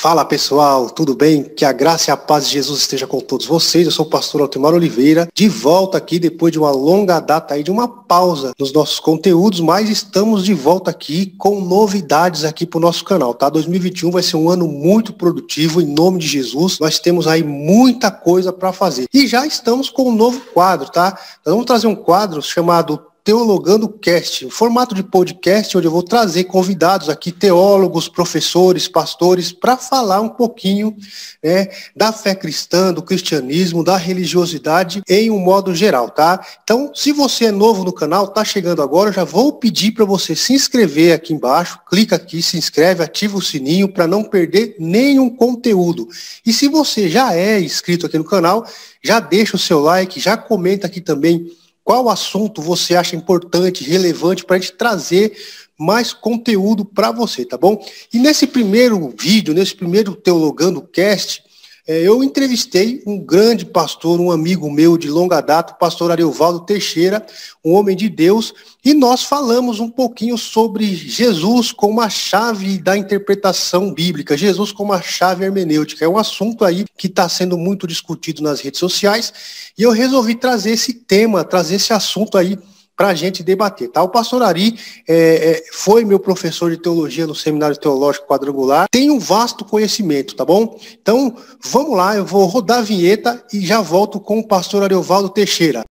Fala pessoal, tudo bem? Que a graça e a paz de Jesus esteja com todos vocês. Eu sou o pastor Altemar Oliveira, de volta aqui depois de uma longa data aí, de uma pausa nos nossos conteúdos, mas estamos de volta aqui com novidades aqui para o nosso canal, tá? 2021 vai ser um ano muito produtivo, em nome de Jesus. Nós temos aí muita coisa para fazer. E já estamos com um novo quadro, tá? Nós vamos trazer um quadro chamado Teologando Cast, um formato de podcast onde eu vou trazer convidados aqui, teólogos, professores, pastores, para falar um pouquinho né, da fé cristã, do cristianismo, da religiosidade em um modo geral, tá? Então, se você é novo no canal, tá chegando agora, eu já vou pedir para você se inscrever aqui embaixo, clica aqui, se inscreve, ativa o sininho para não perder nenhum conteúdo. E se você já é inscrito aqui no canal, já deixa o seu like, já comenta aqui também qual assunto você acha importante, relevante para a gente trazer mais conteúdo para você, tá bom? E nesse primeiro vídeo, nesse primeiro Teologando Cast, é, eu entrevistei um grande pastor, um amigo meu de longa data, o pastor Ariovaldo Teixeira, um homem de Deus, e nós falamos um pouquinho sobre Jesus como a chave da interpretação bíblica, Jesus como a chave hermenêutica. É um assunto aí que está sendo muito discutido nas redes sociais, e eu resolvi trazer esse tema, trazer esse assunto aí para a gente debater, tá? O pastor Ari é, é, foi meu professor de teologia no Seminário Teológico Quadrangular, tem um vasto conhecimento, tá bom? Então, vamos lá, eu vou rodar a vinheta e já volto com o pastor Ariovaldo Teixeira.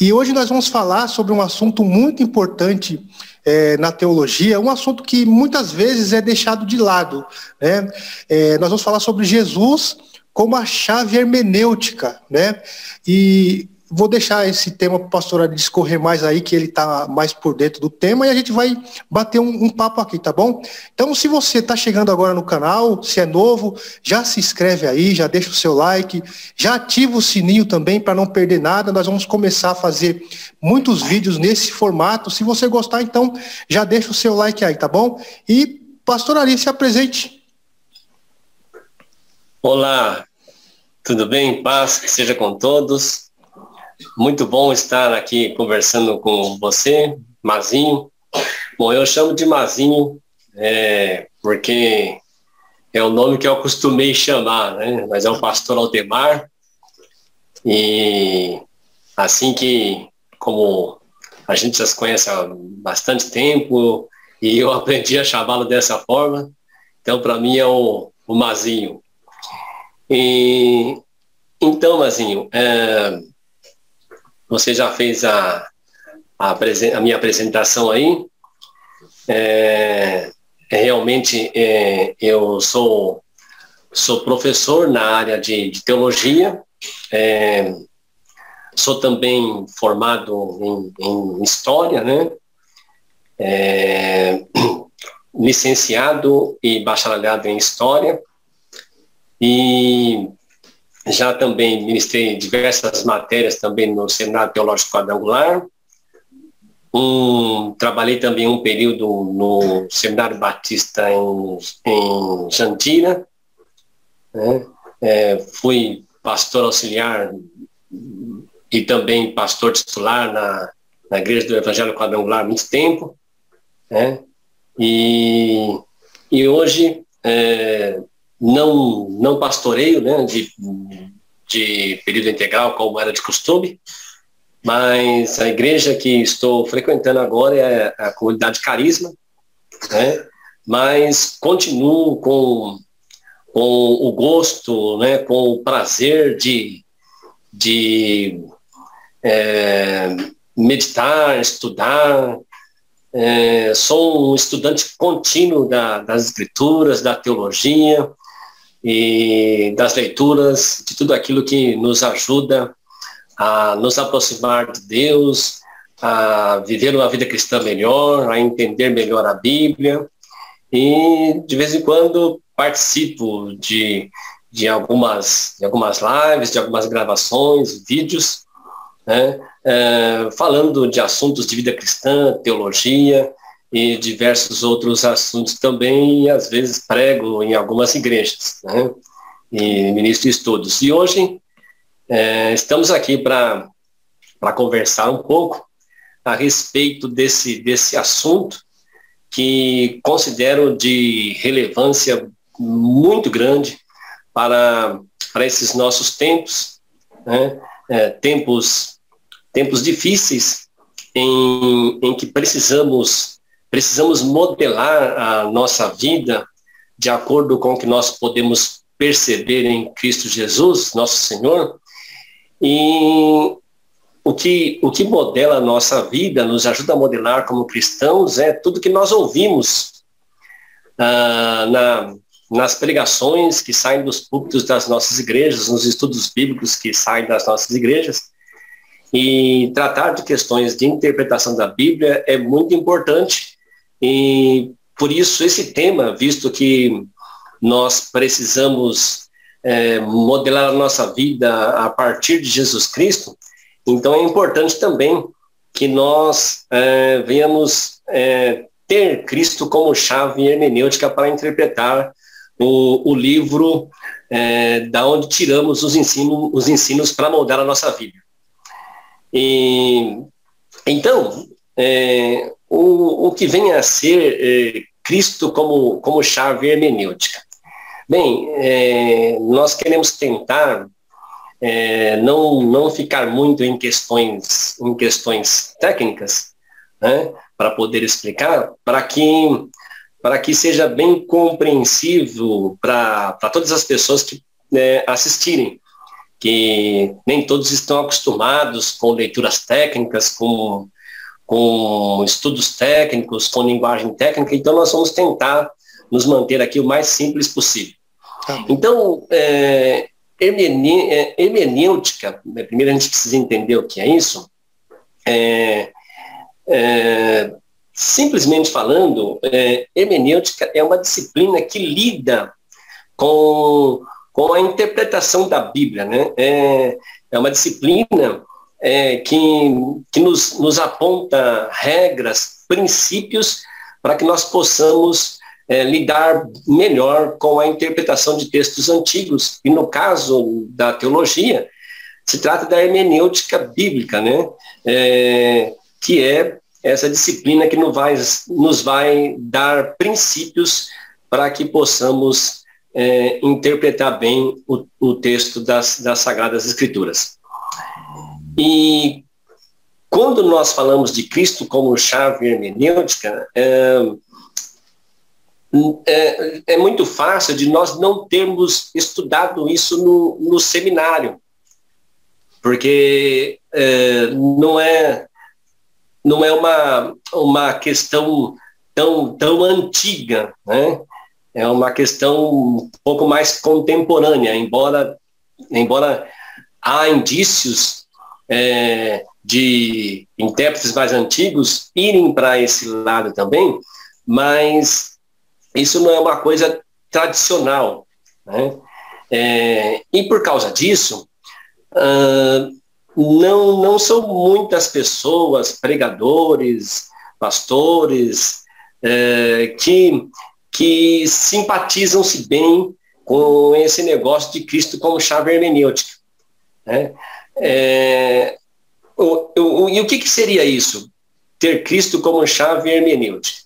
E hoje nós vamos falar sobre um assunto muito importante é, na teologia, um assunto que muitas vezes é deixado de lado. Né? É, nós vamos falar sobre Jesus como a chave hermenêutica, né? E Vou deixar esse tema para o pastor discorrer mais aí, que ele está mais por dentro do tema, e a gente vai bater um, um papo aqui, tá bom? Então, se você está chegando agora no canal, se é novo, já se inscreve aí, já deixa o seu like, já ativa o sininho também para não perder nada. Nós vamos começar a fazer muitos vídeos nesse formato. Se você gostar, então, já deixa o seu like aí, tá bom? E, pastor Ari, se apresente. Olá, tudo bem? Paz, que seja com todos. Muito bom estar aqui conversando com você, Mazinho. Bom, eu chamo de Mazinho é, porque é o nome que eu acostumei chamar, né? Mas é o pastor Aldemar. E assim que, como a gente já se conhece há bastante tempo, e eu aprendi a chamá-lo dessa forma, então para mim é o, o Mazinho. E, então, Mazinho, é, você já fez a, a, a minha apresentação aí. É, é, realmente, é, eu sou, sou professor na área de, de teologia. É, sou também formado em, em História, né? É, licenciado e bacharelado em História. E já também ministrei diversas matérias também no Seminário Teológico Quadrangular. Um, trabalhei também um período no Seminário Batista em, em Jandira. Né? É, fui pastor auxiliar e também pastor titular na, na Igreja do Evangelho Quadrangular há muito tempo. Né? E, e hoje é, não, não pastoreio né, de, de período integral, como era de costume, mas a igreja que estou frequentando agora é a comunidade Carisma, né, mas continuo com, com o gosto, né, com o prazer de, de é, meditar, estudar, é, sou um estudante contínuo da, das escrituras, da teologia, e das leituras, de tudo aquilo que nos ajuda a nos aproximar de Deus, a viver uma vida cristã melhor, a entender melhor a Bíblia. E de vez em quando participo de, de, algumas, de algumas lives, de algumas gravações, vídeos, né, é, falando de assuntos de vida cristã, teologia, e diversos outros assuntos também, e às vezes prego em algumas igrejas, né? e ministro estudos. E hoje é, estamos aqui para conversar um pouco a respeito desse, desse assunto que considero de relevância muito grande para, para esses nossos tempos, né? é, tempos, tempos difíceis em, em que precisamos, precisamos modelar a nossa vida de acordo com o que nós podemos perceber em Cristo Jesus, nosso Senhor, e o que, o que modela a nossa vida, nos ajuda a modelar como cristãos, é tudo que nós ouvimos ah, na, nas pregações que saem dos púlpitos das nossas igrejas, nos estudos bíblicos que saem das nossas igrejas. E tratar de questões de interpretação da Bíblia é muito importante. E por isso esse tema, visto que nós precisamos é, modelar a nossa vida a partir de Jesus Cristo, então é importante também que nós é, venhamos é, ter Cristo como chave hermenêutica para interpretar o, o livro é, da onde tiramos os ensinos, os ensinos para moldar a nossa vida. E, então, é, o, o que vem a ser é, Cristo como, como chave hermenêutica. Bem, é, nós queremos tentar é, não, não ficar muito em questões, em questões técnicas, né, para poder explicar, para que para que seja bem compreensível para todas as pessoas que né, assistirem, que nem todos estão acostumados com leituras técnicas, com, com estudos técnicos, com linguagem técnica, então nós vamos tentar nos manter aqui o mais simples possível. Tá então, é, é hermenêutica, né, primeiro a gente precisa entender o que é isso, é, é, Simplesmente falando, é, hermenêutica é uma disciplina que lida com, com a interpretação da Bíblia. Né? É, é uma disciplina é, que, que nos, nos aponta regras, princípios, para que nós possamos é, lidar melhor com a interpretação de textos antigos. E no caso da teologia, se trata da hermenêutica bíblica, né? É, que é essa disciplina que nos vai, nos vai dar princípios para que possamos é, interpretar bem o, o texto das, das Sagradas Escrituras. E quando nós falamos de Cristo como chave hermenêutica, é, é, é, muito fácil de nós não termos estudado isso no, no seminário, porque é, não é não é uma, uma questão tão, tão antiga, né? É uma questão um pouco mais contemporânea, embora, embora há indícios é, de intérpretes mais antigos irem para esse lado também, mas isso não é uma coisa tradicional. Né? É, e por causa disso, uh, não, não são muitas pessoas, pregadores, pastores, é, que, que simpatizam-se bem com esse negócio de Cristo como chave hermenêutica. Né? É, o, o, e o que, que seria isso? Ter Cristo como chave hermenêutica?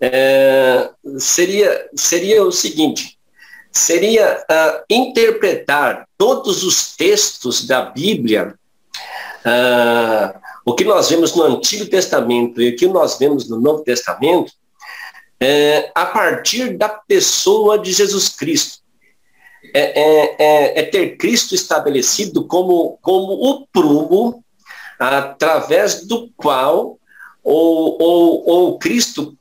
É, seria, seria o seguinte, seria uh, interpretar todos os textos da Bíblia ah, o que nós vemos no Antigo Testamento e o que nós vemos no Novo Testamento é a partir da pessoa de Jesus Cristo. É, é, é, é ter Cristo estabelecido como, como o prumo através do qual ou, ou Cristo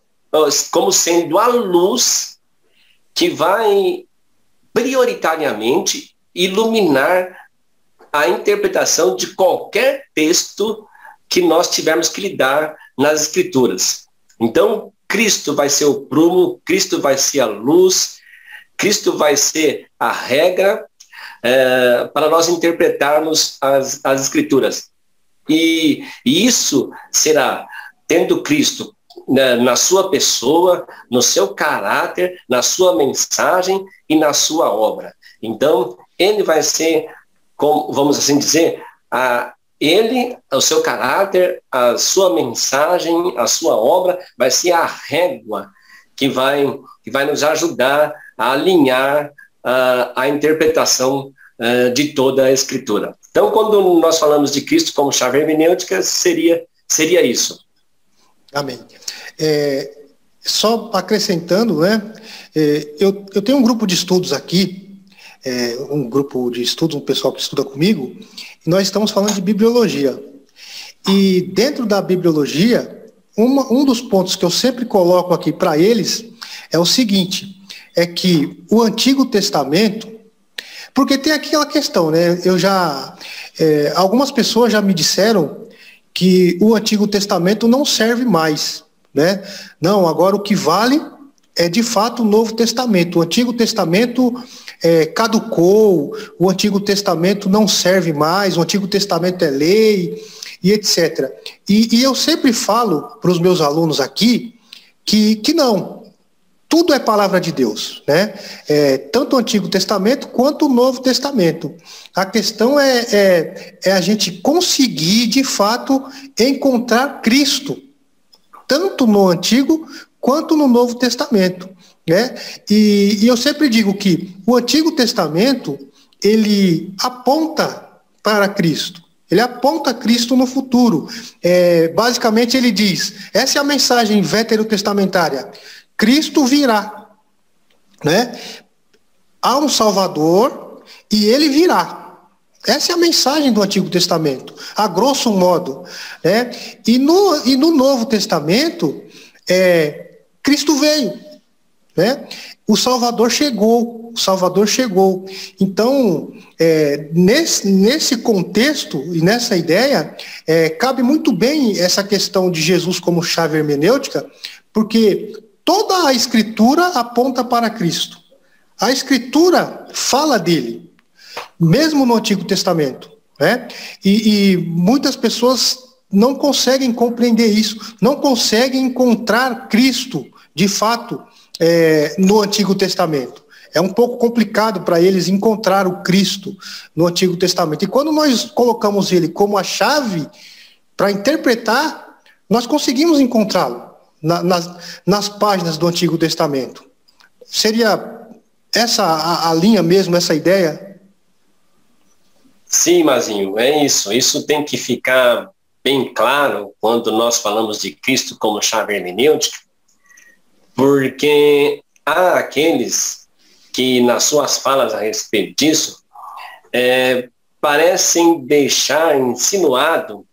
como sendo a luz que vai prioritariamente iluminar a interpretação de qualquer texto que nós tivermos que lidar nas escrituras. Então, Cristo vai ser o prumo, Cristo vai ser a luz, Cristo vai ser a regra é, para nós interpretarmos as, as escrituras. E, e isso será tendo Cristo na, na, sua pessoa, no seu caráter, na sua mensagem e na sua obra. Então, ele vai ser como, vamos assim dizer, a, ele, o seu caráter, a sua mensagem, a sua obra vai ser a régua que vai, que vai nos ajudar a alinhar uh, a interpretação uh, de toda a Escritura. Então, quando nós falamos de Cristo como chave hermenêutica, seria, seria isso. Amém. É, só acrescentando, né, é, eu, eu tenho um grupo de estudos aqui, é, um grupo de estudos, um pessoal que estuda comigo, e nós estamos falando de bibliologia. E dentro da bibliologia, uma, um dos pontos que eu sempre coloco aqui para eles é o seguinte: é que o Antigo Testamento, porque tem aquela questão, né? Eu já. É, algumas pessoas já me disseram que o Antigo Testamento não serve mais. Né? Não, agora o que vale é de fato o Novo Testamento. O Antigo Testamento é, caducou, o Antigo Testamento não serve mais, o Antigo Testamento é lei e etc. E, e eu sempre falo para os meus alunos aqui que, que não, tudo é palavra de Deus, né? É, tanto o Antigo Testamento quanto o Novo Testamento. A questão é, é, é a gente conseguir, de fato, encontrar Cristo tanto no Antigo quanto no Novo Testamento. Né? E, e eu sempre digo que o Antigo Testamento ele aponta para Cristo. Ele aponta Cristo no futuro. É, basicamente, ele diz: essa é a mensagem veterotestamentária. Cristo virá. Né? Há um Salvador e ele virá. Essa é a mensagem do Antigo Testamento, a grosso modo. Né? E, no, e no Novo Testamento, é, Cristo veio. Né? O Salvador chegou, o Salvador chegou. Então, é, nesse, nesse contexto e nessa ideia, é, cabe muito bem essa questão de Jesus como chave hermenêutica, porque toda a Escritura aponta para Cristo. A Escritura fala dele mesmo no Antigo Testamento. Né? E, e muitas pessoas não conseguem compreender isso, não conseguem encontrar Cristo, de fato, é, no Antigo Testamento. É um pouco complicado para eles encontrar o Cristo no Antigo Testamento. E quando nós colocamos ele como a chave para interpretar, nós conseguimos encontrá-lo na, nas, nas páginas do Antigo Testamento. Seria essa a, a linha mesmo, essa ideia Sim, Mazinho, é isso. Isso tem que ficar bem claro quando nós falamos de Cristo como chave hermenêutica, porque há aqueles que, nas suas falas a respeito disso, é, parecem deixar insinuado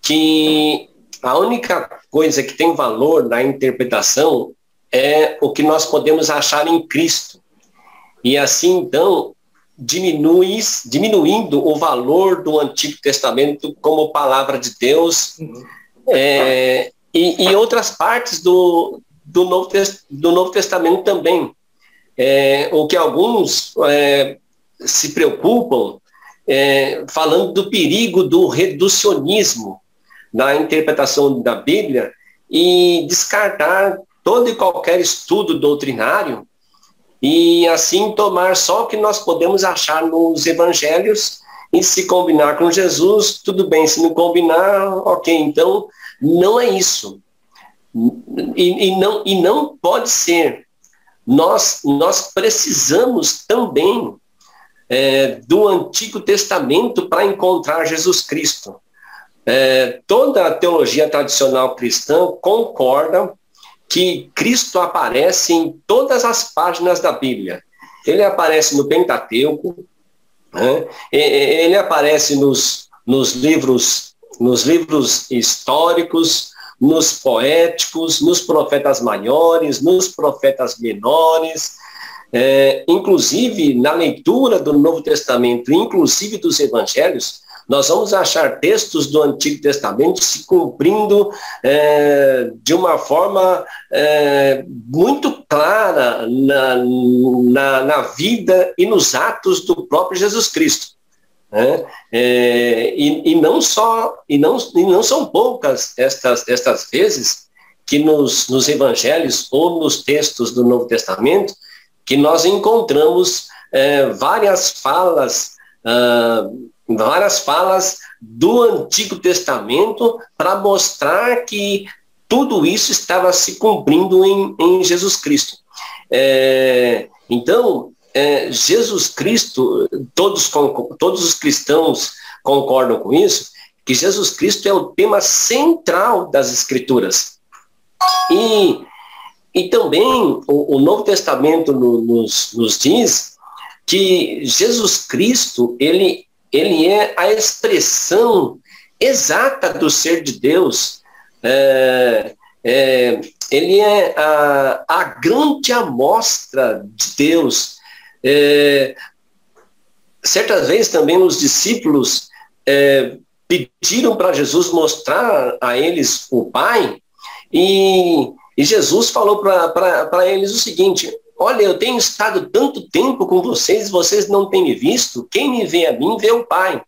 que a única coisa que tem valor na interpretação é o que nós podemos achar em Cristo. E assim, então, diminui, diminuindo o valor do Antigo Testamento como palavra de Deus é, e, e, outras partes do, do, Novo, do Novo Testamento também. É, o que alguns é, se preocupam é, falando do perigo do reducionismo na interpretação da Bíblia e descartar todo e qualquer estudo doutrinário e assim tomar só o que nós podemos achar nos evangelhos e se combinar com Jesus, tudo bem, se não combinar, ok, então não é isso. E, e não, e não pode ser. Nós, nós precisamos também é, do Antigo Testamento para encontrar Jesus Cristo. É, toda a teologia tradicional cristã concorda que Cristo aparece em todas as páginas da Bíblia. Ele aparece no Pentateuco, né? ele aparece nos, nos livros nos livros históricos, nos poéticos, nos profetas maiores, nos profetas menores, é, inclusive na leitura do Novo Testamento, inclusive dos Evangelhos, nós vamos achar textos do Antigo Testamento se cumprindo é, de uma forma é, muito clara na, na, na, vida e nos atos do próprio Jesus Cristo. Né? É, e, e, não só, e não, e não são poucas estas, estas vezes que nos, nos evangelhos ou nos textos do Novo Testamento que nós encontramos é, várias falas uh, várias falas do Antigo Testamento para mostrar que tudo isso estava se cumprindo em, em Jesus Cristo. É, então, é, Jesus Cristo, todos, todos os cristãos concordam com isso, que Jesus Cristo é o tema central das Escrituras. E, e também o, o Novo Testamento no, nos, nos diz que Jesus Cristo, ele, ele é a expressão exata do ser de Deus. É, é, ele é a, a grande amostra de Deus. É, certas vezes também os discípulos é, pediram para Jesus mostrar a eles o Pai, e, e Jesus falou para eles o seguinte: Olha, eu tenho estado tanto tempo com vocês, vocês não têm me visto. Quem me vê a mim, vê o Pai.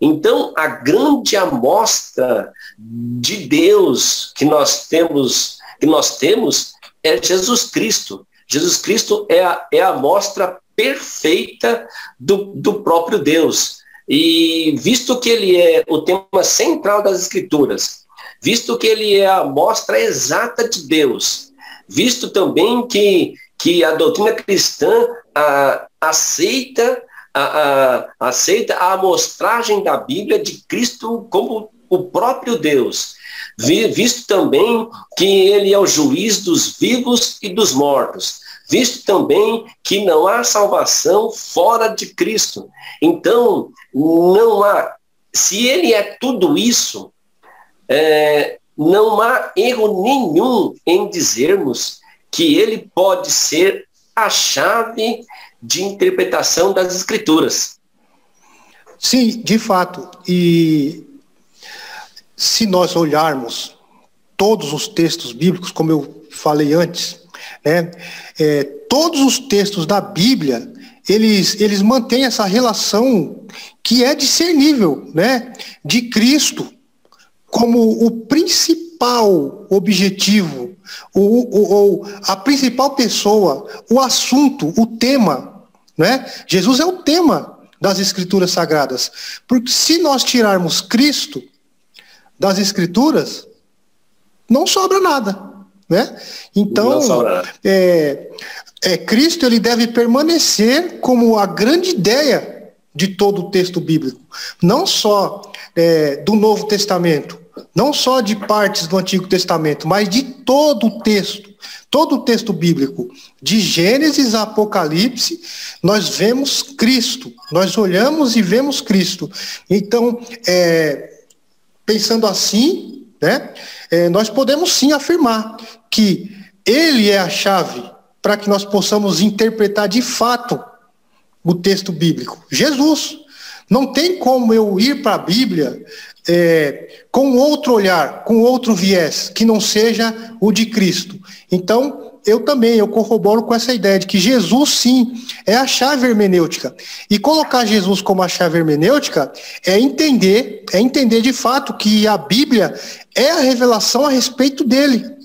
Então, a grande amostra de Deus que nós temos, que nós temos é Jesus Cristo. Jesus Cristo é a, é a amostra perfeita do, do próprio Deus. E visto que ele é o tema central das Escrituras, visto que ele é a mostra exata de Deus, visto também que, que a doutrina cristã a, aceita, a, a, aceita a amostragem da Bíblia de Cristo como o próprio Deus, visto também que ele é o juiz dos vivos e dos mortos, visto também que não há salvação fora de Cristo. Então, não há, se ele é tudo isso, é, não há erro nenhum em dizermos que ele pode ser a chave de interpretação das escrituras. Sim, de fato. E se nós olharmos todos os textos bíblicos, como eu falei antes, né? É, todos os textos da Bíblia, eles, eles mantêm essa relação que é discernível né? de Cristo como o principal objetivo, ou, a principal pessoa, o assunto, o tema. Né? Jesus é o tema das Escrituras Sagradas. Porque se nós tirarmos Cristo das Escrituras, não sobra nada. Né? Então, é, é, Cristo ele deve permanecer como a grande ideia de todo o texto bíblico, não só é, do Novo Testamento, não só de partes do Antigo Testamento, mas de todo o texto, todo o texto bíblico, de Gênesis a Apocalipse, nós vemos Cristo, nós olhamos e vemos Cristo. Então, é, pensando assim, né, é, nós podemos sim afirmar que ele é a chave para que nós possamos interpretar de fato o texto bíblico. Jesus. Não tem como eu ir para a Bíblia é, com outro olhar, com outro viés, que não seja o de Cristo. Então, eu também, eu corroboro com essa ideia de que Jesus, sim, é a chave hermenêutica. E colocar Jesus como a chave hermenêutica é entender, é entender de fato que a Bíblia é a revelação a respeito dele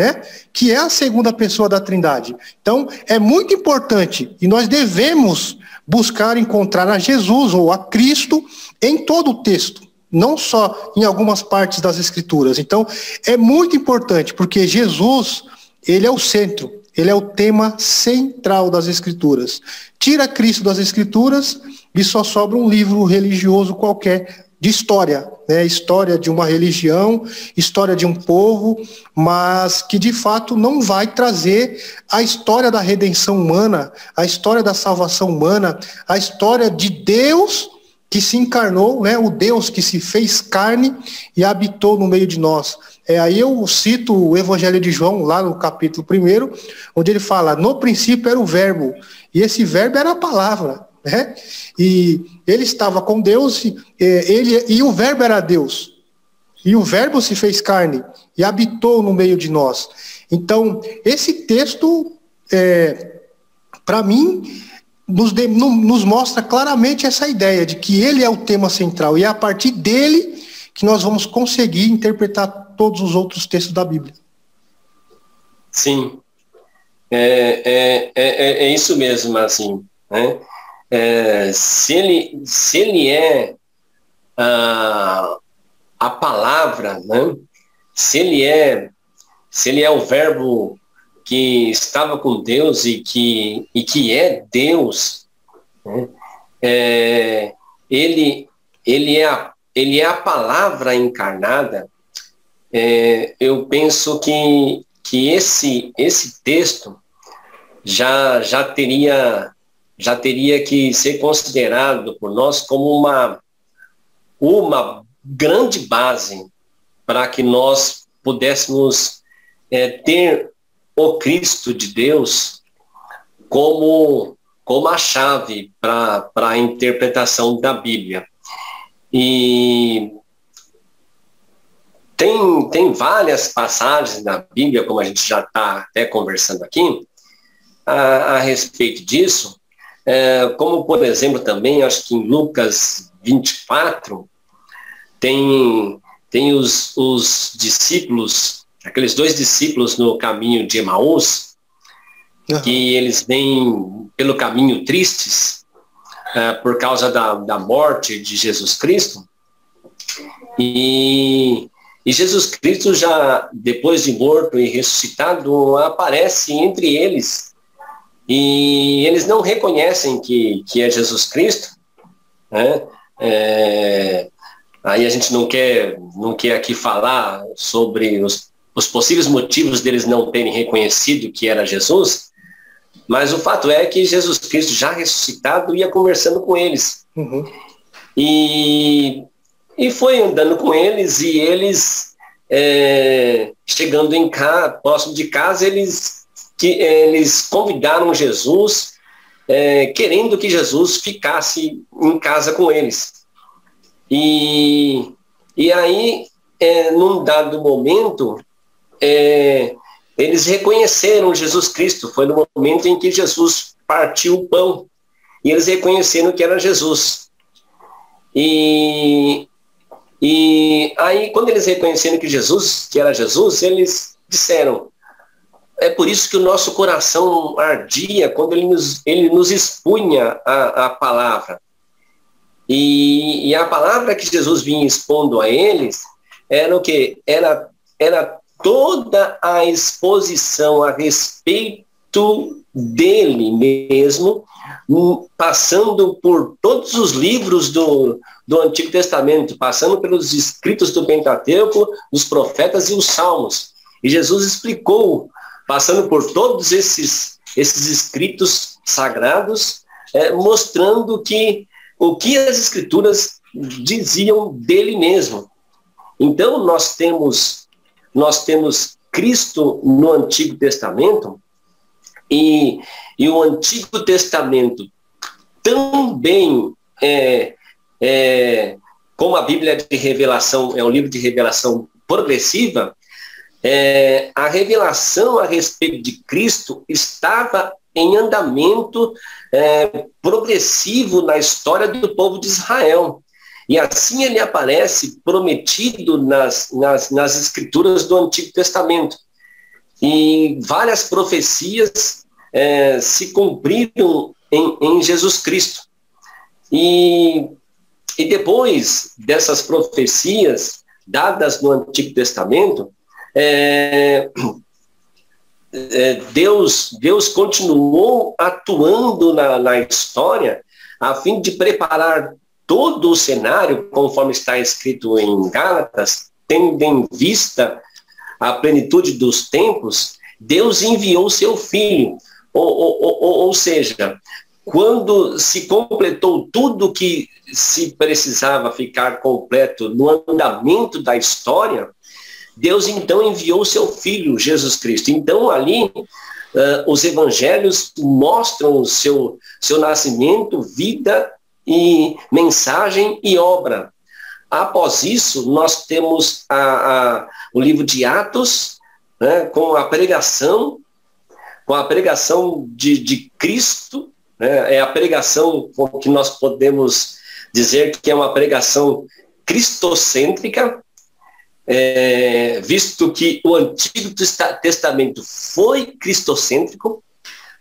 né? que é a segunda pessoa da Trindade. Então, é muito importante e nós devemos buscar encontrar a Jesus ou a Cristo em todo o texto, não só em algumas partes das Escrituras. Então, é muito importante, porque Jesus, ele é o centro, ele é o tema central das Escrituras. Tira Cristo das Escrituras e só sobra um livro religioso qualquer de história, né? história de uma religião, história de um povo, mas que de fato não vai trazer a história da redenção humana, a história da salvação humana, a história de Deus que se encarnou, né? o Deus que se fez carne e habitou no meio de nós. É, aí eu cito o Evangelho de João, lá no capítulo 1, onde ele fala: No princípio era o Verbo, e esse Verbo era a palavra. Né? E ele estava com Deus, e, ele, e o Verbo era Deus. E o Verbo se fez carne e habitou no meio de nós. Então, esse texto, é, para mim, nos, de, nos mostra claramente essa ideia de que ele é o tema central e é a partir dele que nós vamos conseguir interpretar todos os outros textos da Bíblia. Sim, é, é, é, é isso mesmo, assim. Né? é, se, ele, se ele é a, a palavra, né? se ele é se ele é o verbo que estava com Deus e que, e que é Deus, né? é, ele, ele, é a, ele é a palavra encarnada, é, eu penso que, que esse, esse texto já, já, teria, já teria que ser considerado por nós como uma, uma grande base para que nós pudéssemos é, ter o Cristo de Deus como, como a chave para a interpretação da Bíblia. E tem, tem várias passagens na Bíblia, como a gente já está até conversando aqui, a, a respeito disso, é, como por exemplo também, acho que em Lucas 24, tem, tem os, os discípulos, aqueles dois discípulos no caminho de Emaús, uhum. que eles vêm pelo caminho tristes, é, por causa da, da morte de Jesus Cristo, e, e Jesus Cristo já, depois de morto e ressuscitado, aparece entre eles. E eles não reconhecem que, que é Jesus Cristo. Né? É, aí a gente não quer, não quer aqui falar sobre os, os possíveis motivos deles não terem reconhecido que era Jesus, mas o fato é que Jesus Cristo, já ressuscitado, ia conversando com eles. Uhum. E e foi andando com eles e eles, é, chegando em casa, próximo de casa, eles, que, eles convidaram Jesus, é, querendo que Jesus ficasse em casa com eles. E, e aí, é, num dado momento, é, eles reconheceram Jesus Cristo. Foi no momento em que Jesus partiu o pão. E eles reconheceram que era Jesus. E e aí, quando eles reconheceram que Jesus, que era Jesus, eles disseram, é por isso que o nosso coração ardia quando ele nos, ele nos expunha a, a palavra. E, e, a palavra que Jesus vinha expondo a eles era o que? Era, era toda a exposição a respeito dele mesmo, passando por todos os livros do, do Antigo Testamento, passando pelos escritos do Pentateuco, dos profetas e os salmos. E Jesus explicou, passando por todos esses, esses escritos sagrados, é, mostrando que o que as escrituras diziam dele mesmo. Então nós temos nós temos Cristo no Antigo Testamento e, e o Antigo Testamento também é, é, como a Bíblia de revelação é um livro de revelação progressiva, é, a revelação a respeito de Cristo estava em andamento é, progressivo na história do povo de Israel. E assim ele aparece prometido nas, nas, nas escrituras do Antigo Testamento. E várias profecias é, se cumpriram em, em Jesus Cristo. E e depois dessas profecias dadas no Antigo Testamento, é, é, Deus, Deus continuou atuando na, na história a fim de preparar todo o cenário, conforme está escrito em Gálatas, tendo em vista a plenitude dos tempos, Deus enviou seu filho. Ou, ou, ou, ou seja, quando se completou tudo que se precisava ficar completo no andamento da história, Deus então enviou seu filho, Jesus Cristo. Então ali uh, os evangelhos mostram o seu, seu nascimento, vida e mensagem e obra. Após isso, nós temos a, a, o livro de Atos, né, com a pregação, com a pregação de, de Cristo, né, é a pregação que nós podemos dizer que é uma pregação cristocêntrica, é, visto que o Antigo Testamento foi cristocêntrico,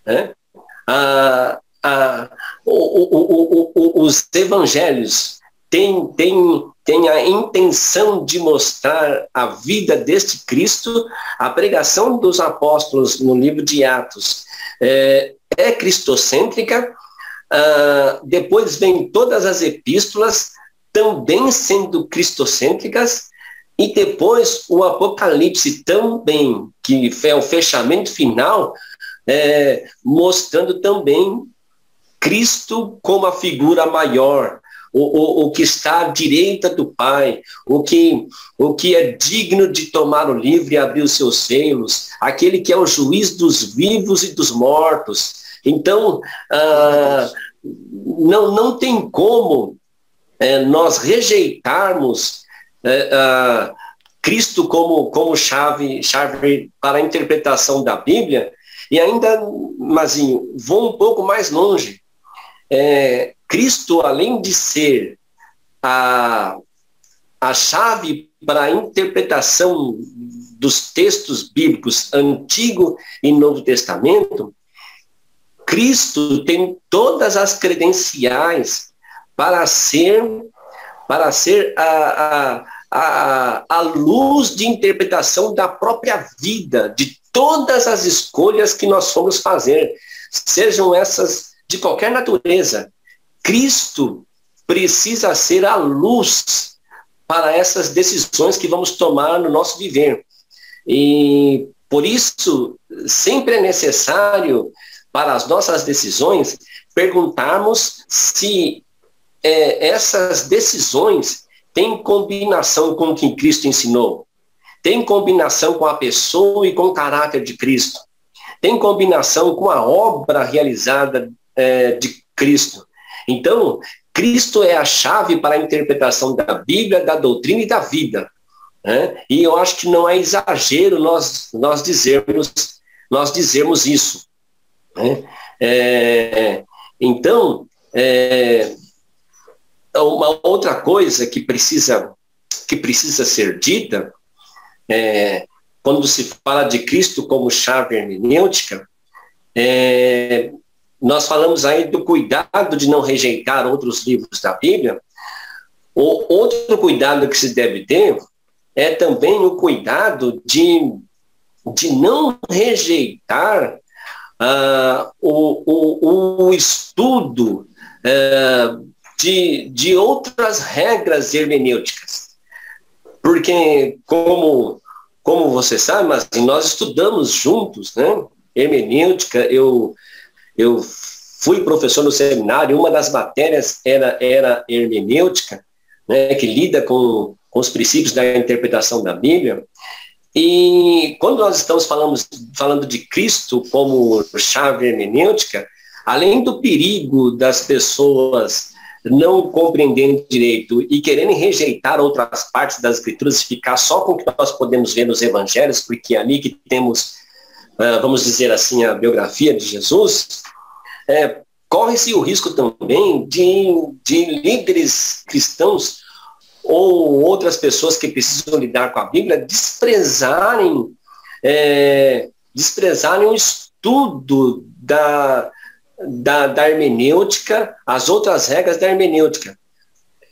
né? a, o, o, o, os evangelhos têm, têm, têm a intenção de mostrar a vida deste Cristo, a pregação dos apóstolos no livro de Atos é, é cristocêntrica, uh, depois vem todas as epístolas também sendo cristocêntricas, e depois o Apocalipse também, que é o fechamento final, é, mostrando também Cristo como a figura maior, o, o, o, que está à direita do Pai, o que, o que é digno de tomar o livro e abrir os seus selos, aquele que é o juiz dos vivos e dos mortos. Então, ah, não, não tem como é, nós rejeitarmos é, Cristo como, como chave, chave para a interpretação da Bíblia, e ainda, Mazinho, vou um pouco mais longe. É, Cristo, além de ser a, a chave para a interpretação dos textos bíblicos Antigo e Novo Testamento, Cristo tem todas as credenciais para ser, para ser a, a, a, a luz de interpretação da própria vida, de todas as escolhas que nós fomos fazer, sejam essas de qualquer natureza. Cristo precisa ser a luz para essas decisões que vamos tomar no nosso viver. E por isso, sempre é necessário, para as nossas decisões, perguntarmos se é, essas decisões têm combinação com o que Cristo ensinou, tem combinação com a pessoa e com o caráter de Cristo, tem combinação com a obra realizada é, de Cristo. Então, Cristo é a chave para a interpretação da Bíblia, da doutrina e da vida. Né? E eu acho que não é exagero nós, nós, dizermos, nós dizermos isso. Né? É, então, é, uma outra coisa que precisa, que precisa ser dita, é, quando se fala de Cristo como chave hermenêutica, é, nós falamos aí do cuidado de não rejeitar outros livros da Bíblia. O outro cuidado que se deve ter é também o cuidado de, de não rejeitar uh, o, o, o, estudo uh, de, de outras regras hermenêuticas. Porque, como, como você sabe, mas nós estudamos juntos, né? Hermenêutica, eu eu fui professor no seminário, uma das matérias era, era hermenêutica, né, que lida com, com os princípios da interpretação da Bíblia. E quando nós estamos falando, falando de Cristo como chave hermenêutica, além do perigo das pessoas não compreendendo direito e querendo rejeitar outras partes das escrituras e ficar só com o que nós podemos ver nos evangelhos, porque é ali que temos, vamos dizer assim, a biografia de Jesus, é, corre-se o risco também de, de líderes cristãos ou outras pessoas que precisam lidar com a Bíblia desprezarem, é, desprezarem o estudo da, da, da, hermenêutica, as outras regras da hermenêutica.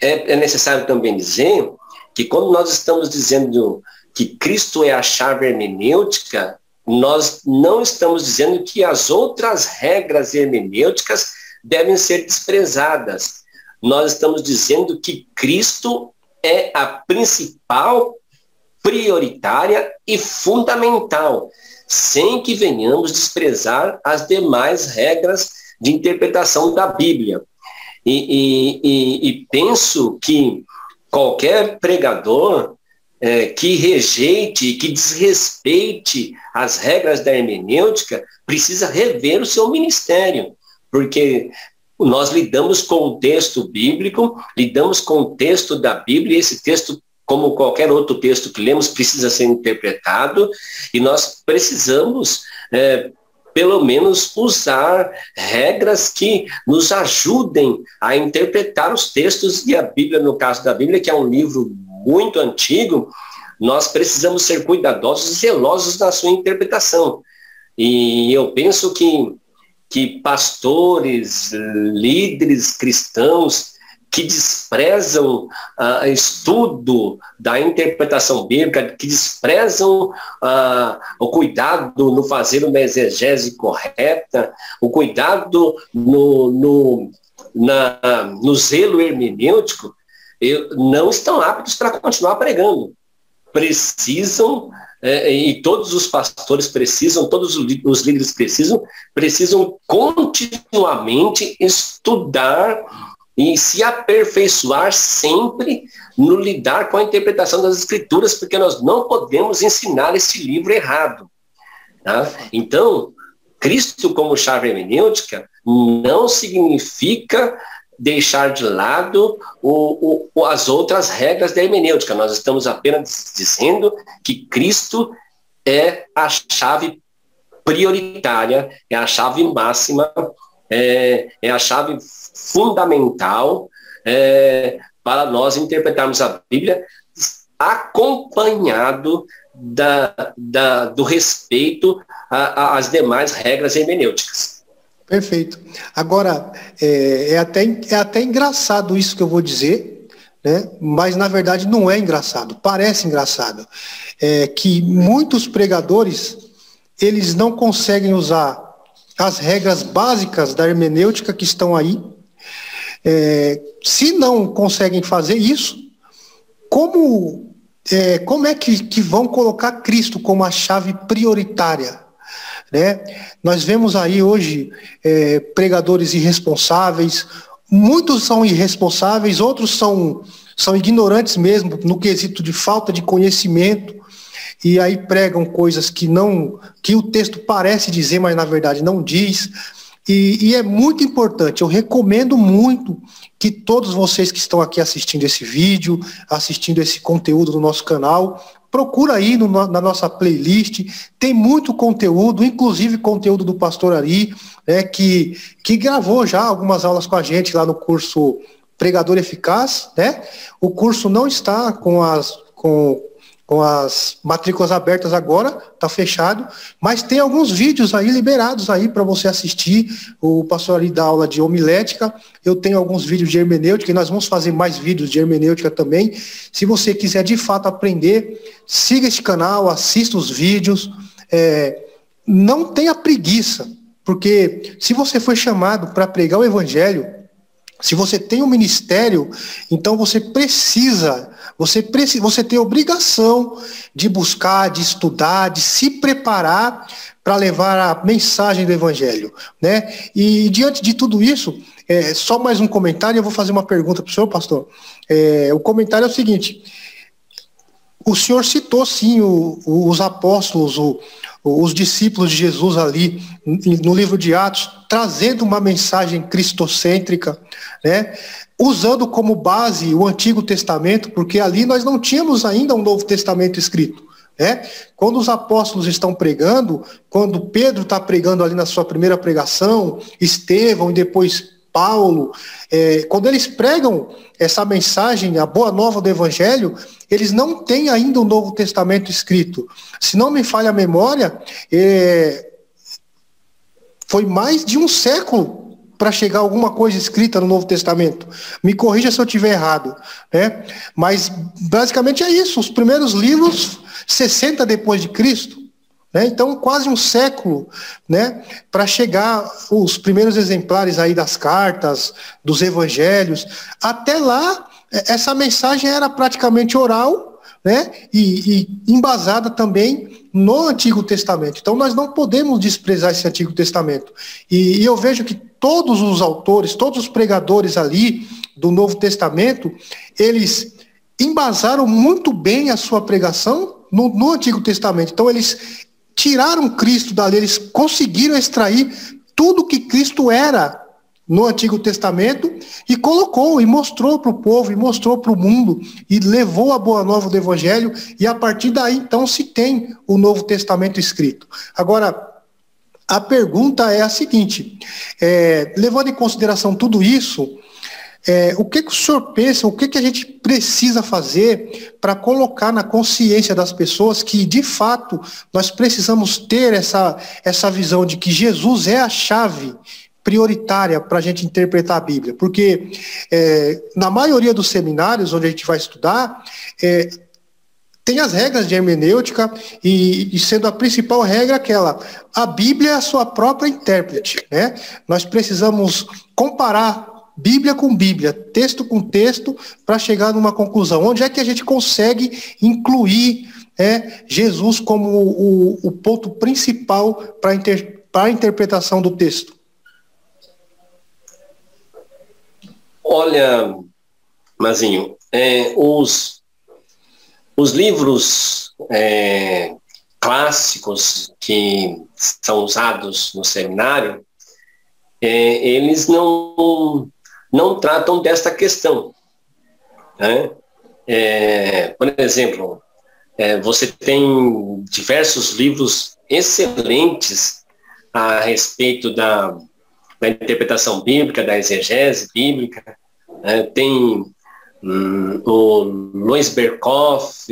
É, é necessário também dizer que quando nós estamos dizendo que Cristo é a chave hermenêutica, nós não estamos dizendo que as outras regras hermenêuticas devem ser desprezadas. Nós estamos dizendo que Cristo é a principal, prioritária e fundamental, sem que venhamos desprezar as demais regras de interpretação da Bíblia. E, e, e, e penso que qualquer pregador é, que rejeite, que desrespeite as regras da hermenêutica, precisa rever o seu ministério, porque nós lidamos com o texto bíblico, lidamos com o texto da Bíblia, e esse texto, como qualquer outro texto que lemos, precisa ser interpretado, e nós precisamos, é, pelo menos, usar regras que nos ajudem a interpretar os textos e a Bíblia, no caso da Bíblia, que é um livro muito antigo, nós precisamos ser cuidadosos e zelosos na sua interpretação. E eu penso que, que pastores, líderes cristãos que desprezam uh, estudo da interpretação bíblica, que desprezam uh, o cuidado no fazer uma exegese correta, o cuidado no, no, na, no zelo hermenêutico, eu, não estão aptos para continuar pregando. Precisam, é, e todos os pastores precisam, todos os líderes precisam, precisam continuamente estudar e se aperfeiçoar sempre no lidar com a interpretação das escrituras, porque nós não podemos ensinar esse livro errado. Tá? Então, Cristo como chave hermenêutica não significa deixar de lado o, o, as outras regras da hermenêutica. Nós estamos apenas dizendo que Cristo é a chave prioritária, é a chave máxima, é, é a chave fundamental é, para nós interpretarmos a Bíblia acompanhado da, da, do respeito às demais regras hermenêuticas. Perfeito. Agora, é, é, até, é até engraçado isso que eu vou dizer, né? mas na verdade não é engraçado, parece engraçado. É que muitos pregadores, eles não conseguem usar as regras básicas da hermenêutica que estão aí, é, se não conseguem fazer isso, como, é, como é que, que vão colocar Cristo como a chave prioritária? Né? Nós vemos aí hoje é, pregadores irresponsáveis, muitos são irresponsáveis, outros são, são ignorantes mesmo, no quesito de falta de conhecimento, e aí pregam coisas que não, que o texto parece dizer, mas na verdade não diz. E, e, é muito importante, eu recomendo muito que todos vocês que estão aqui assistindo esse vídeo, assistindo esse conteúdo no nosso canal, procura aí no, na nossa playlist, tem muito conteúdo, inclusive conteúdo do pastor Ari, né, que, que gravou já algumas aulas com a gente lá no curso Pregador Eficaz, né? O curso não está com as com com as matrículas abertas agora, está fechado, mas tem alguns vídeos aí liberados aí para você assistir. O pastor ali dá aula de homilética, eu tenho alguns vídeos de hermenêutica e nós vamos fazer mais vídeos de hermenêutica também. Se você quiser de fato aprender, siga este canal, assista os vídeos, é, não tenha preguiça, porque se você foi chamado para pregar o evangelho, se você tem um ministério, então você precisa você, precisa, você tem obrigação de buscar, de estudar, de se preparar para levar a mensagem do Evangelho. Né? E diante de tudo isso, é, só mais um comentário, eu vou fazer uma pergunta para o senhor, pastor. É, o comentário é o seguinte: o senhor citou sim o, o, os apóstolos, o, os discípulos de Jesus ali no livro de Atos, trazendo uma mensagem cristocêntrica, né? usando como base o Antigo Testamento, porque ali nós não tínhamos ainda um Novo Testamento escrito. Né? Quando os apóstolos estão pregando, quando Pedro está pregando ali na sua primeira pregação, Estevão e depois Paulo, é, quando eles pregam essa mensagem, a boa nova do Evangelho, eles não têm ainda o Novo Testamento escrito. Se não me falha a memória, é, foi mais de um século para chegar alguma coisa escrita no Novo Testamento. Me corrija se eu estiver errado, né? Mas basicamente é isso. Os primeiros livros 60 depois de Cristo, né? Então quase um século, né? Para chegar os primeiros exemplares aí das cartas, dos Evangelhos. Até lá é, essa mensagem era praticamente oral, né? E, e embasada também no Antigo Testamento. Então nós não podemos desprezar esse Antigo Testamento. E, e, eu vejo que todos os autores, todos os pregadores ali do Novo Testamento, eles embasaram muito bem a sua pregação no, no Antigo Testamento. Então eles tiraram Cristo dali, eles conseguiram extrair tudo que Cristo era no Antigo Testamento e colocou e mostrou para o povo e mostrou para o mundo e levou a boa nova do Evangelho e a partir daí então se tem o Novo Testamento escrito. Agora a pergunta é a seguinte: é, levando em consideração tudo isso, é, o que, que o senhor pensa, o que, que a gente precisa fazer para colocar na consciência das pessoas que, de fato, nós precisamos ter essa, essa visão de que Jesus é a chave prioritária para a gente interpretar a Bíblia? Porque é, na maioria dos seminários onde a gente vai estudar, é, tem as regras de hermenêutica e, e, sendo a principal regra aquela, a Bíblia é a sua própria intérprete, né? Nós precisamos comparar Bíblia com Bíblia, texto com texto, para chegar numa conclusão. Onde é que a gente consegue incluir é, Jesus como o, o ponto principal para inter, a interpretação do texto? Olha, Mazinho, é, os, os livros é, clássicos que são usados no seminário, é, eles não não tratam desta questão. Né? É, por exemplo, é, você tem diversos livros excelentes a respeito da, da interpretação bíblica, da exegese bíblica. Né? Tem hum, o Louis Berkoff,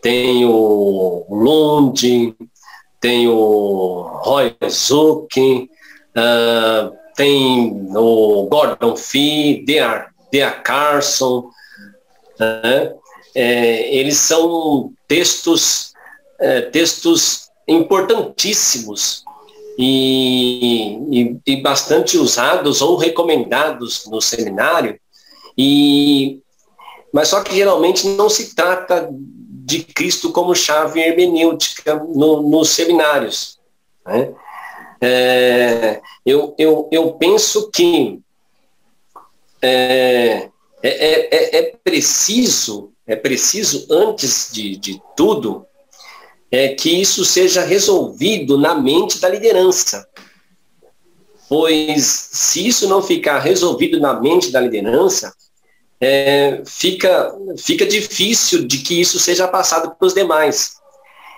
tem o Lund, tem o Roy Zuck, uh, tem o Gordon Fee, Dea, Dea Carson, né? é, eles são textos, é, textos importantíssimos e, e, e, bastante usados ou recomendados no seminário, e, mas só que geralmente não se trata de Cristo como chave hermenêutica no, nos seminários. Né? É, eu, eu, eu penso que é, é, é, é, preciso, é preciso, antes de, de tudo, é que isso seja resolvido na mente da liderança. Pois se isso não ficar resolvido na mente da liderança, é, fica, fica difícil de que isso seja passado para os demais.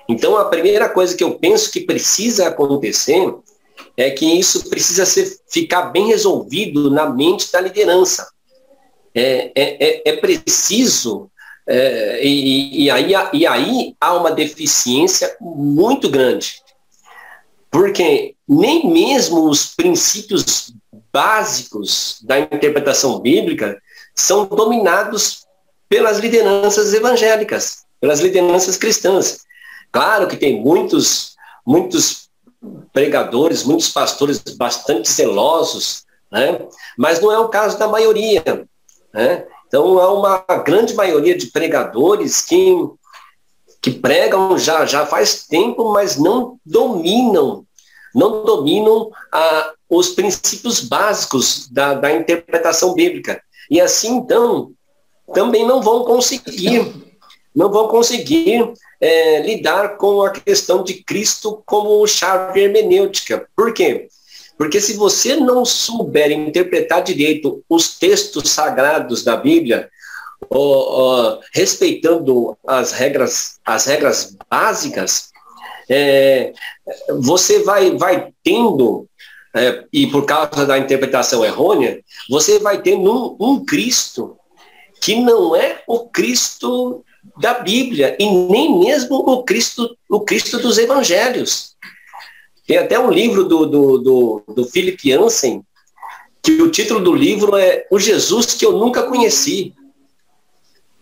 Então, a primeira coisa que eu penso que precisa acontecer é que isso precisa ser, ficar bem resolvido na mente da liderança. É, é, é, é preciso, é, e, e, aí, e aí há uma deficiência muito grande, porque nem mesmo os princípios básicos da interpretação bíblica são dominados pelas lideranças evangélicas, pelas lideranças cristãs. Claro que tem muitos, muitos pregadores, muitos pastores bastante zelosos, né? mas não é o caso da maioria. Né? Então, há uma grande maioria de pregadores que, que pregam já, já faz tempo, mas não dominam, não dominam ah, os princípios básicos da, da interpretação bíblica. E assim, então, também não vão conseguir, não vão conseguir é, lidar com a questão de Cristo como chave hermenêutica. Por quê? Porque se você não souber interpretar direito os textos sagrados da Bíblia, respeitando as regras, as regras básicas, é, você vai, vai tendo, é, e por causa da interpretação errônea, você vai tendo um, um Cristo que não é o Cristo da Bíblia e nem mesmo o Cristo, o Cristo dos Evangelhos. Tem até um livro do, do, do, do Philip Jansen, que o título do livro é O Jesus que eu nunca conheci.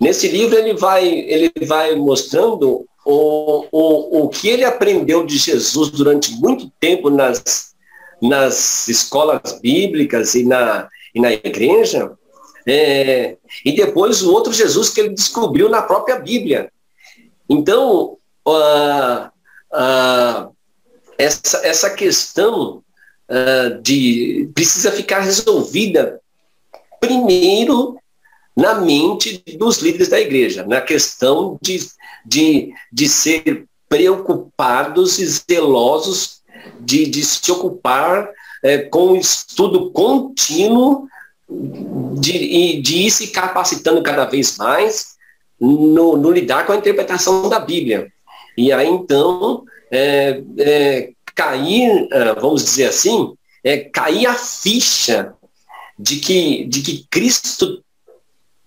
Nesse livro ele vai, ele vai mostrando o, o, o que ele aprendeu de Jesus durante muito tempo nas, nas escolas bíblicas e na, e na igreja, é, e depois o outro Jesus que ele descobriu na própria Bíblia. Então, uh, uh, essa, essa questão uh, de precisa ficar resolvida primeiro na mente dos líderes da igreja, na questão de, de, de ser preocupados e zelosos de, de se ocupar é, com o estudo contínuo de, de ir se capacitando cada vez mais no, no, lidar com a interpretação da Bíblia. E aí, então, é, é, cair, é, vamos dizer assim, é, cair a ficha de que, de que Cristo,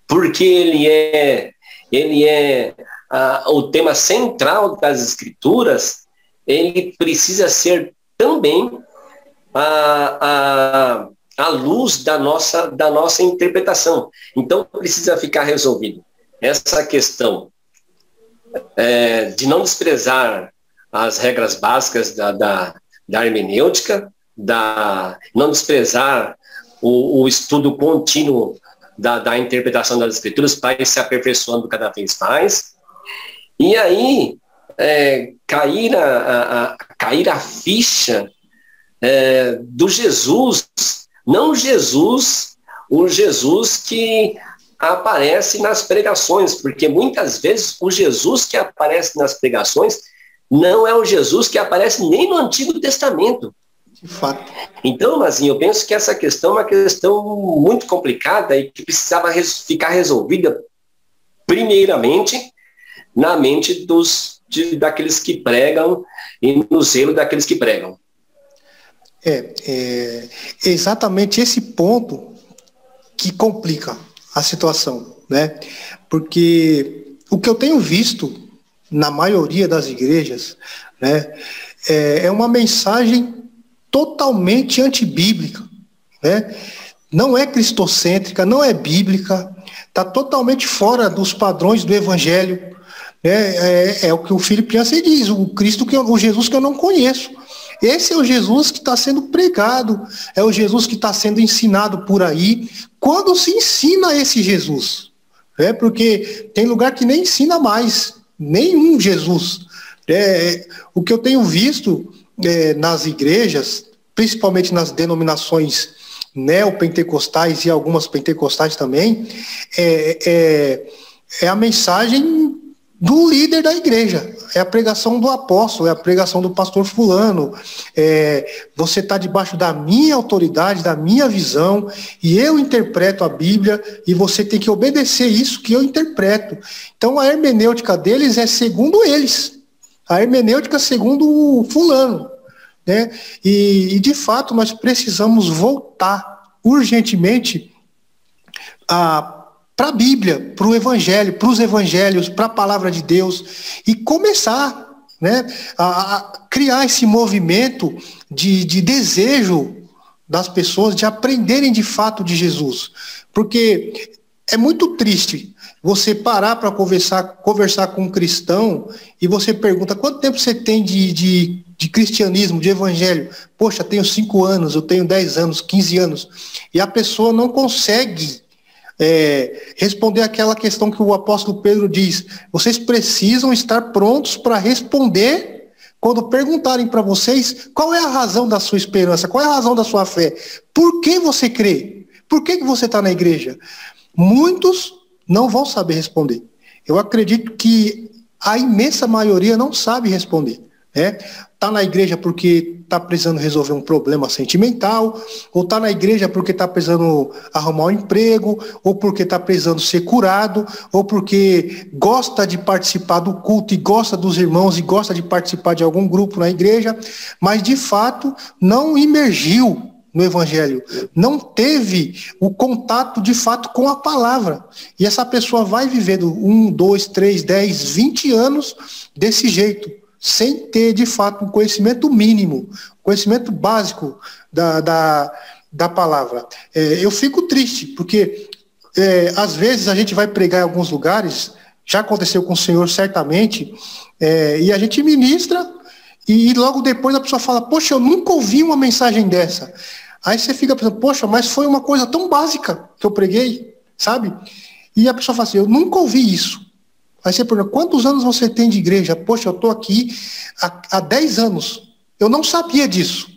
porque ele é, ele é ah, o tema central das Escrituras, ele precisa ser também a, a, a luz da nossa, da nossa interpretação. Então, precisa ficar resolvido essa questão é, de não desprezar as regras básicas da, da, da hermenêutica, da, não desprezar o, o estudo contínuo da, da, interpretação das escrituras para ir se aperfeiçoando cada vez mais. E aí, é, cair, a, a, a, cair a ficha é, do Jesus, não Jesus, o Jesus que aparece nas pregações, porque muitas vezes o Jesus que aparece nas pregações não é o Jesus que aparece nem no Antigo Testamento. De fato. Então, Mazinho, eu penso que essa questão é uma questão muito complicada e que precisava res ficar resolvida primeiramente na mente dos, de, daqueles que pregam e no zelo daqueles que pregam. É, é exatamente esse ponto que complica a situação, né? Porque o que eu tenho visto na maioria das igrejas, né, é, é uma mensagem totalmente antibíblica, né? Não é cristocêntrica, não é bíblica, está totalmente fora dos padrões do evangelho. Né? É, é, o que o Filipe Jansen diz, o Cristo que eu, o Jesus que eu não conheço. Esse é o Jesus que está sendo pregado, é o Jesus que está sendo ensinado por aí. Quando se ensina esse Jesus? É porque tem lugar que nem ensina mais, nenhum Jesus. É, o que eu tenho visto é, nas igrejas, principalmente nas denominações neopentecostais e algumas pentecostais também, é, é, é a mensagem do líder da igreja. É a pregação do apóstolo, é a pregação do pastor fulano. É, você está debaixo da minha autoridade, da minha visão, e eu interpreto a Bíblia, e você tem que obedecer isso que eu interpreto. Então a hermenêutica deles é segundo eles. A hermenêutica segundo o fulano. Né? E, e de fato nós precisamos voltar urgentemente a para a Bíblia, para o Evangelho, para os Evangelhos, para a palavra de Deus e começar né, a, a criar esse movimento de, de desejo das pessoas de aprenderem de fato de Jesus. Porque é muito triste você parar para conversar, conversar com um cristão e você pergunta quanto tempo você tem de, de, de, cristianismo, de evangelho. Poxa, tenho cinco anos, eu tenho dez anos, quinze anos. E a pessoa não consegue é, responder aquela questão que o apóstolo Pedro diz: vocês precisam estar prontos para responder quando perguntarem para vocês qual é a razão da sua esperança, qual é a razão da sua fé, por que você crê, por que, que você está na igreja. Muitos não vão saber responder. Eu acredito que a imensa maioria não sabe responder. Né? Tá na igreja porque está precisando resolver um problema sentimental, ou está na igreja porque está precisando arrumar um emprego, ou porque está precisando ser curado, ou porque gosta de participar do culto e gosta dos irmãos e gosta de participar de algum grupo na igreja, mas de fato não imergiu no Evangelho, não teve o contato de fato com a palavra. E essa pessoa vai vivendo um, dois, três, dez, vinte anos desse jeito sem ter, de fato, um conhecimento mínimo, conhecimento básico da, da, da palavra. É, eu fico triste, porque é, às vezes a gente vai pregar em alguns lugares, já aconteceu com o senhor certamente, é, e a gente ministra, e logo depois a pessoa fala, poxa, eu nunca ouvi uma mensagem dessa. Aí você fica pensando, poxa, mas foi uma coisa tão básica que eu preguei, sabe? E a pessoa fala assim, eu nunca ouvi isso. Aí você pergunta, quantos anos você tem de igreja? Poxa, eu estou aqui há, há 10 anos. Eu não sabia disso.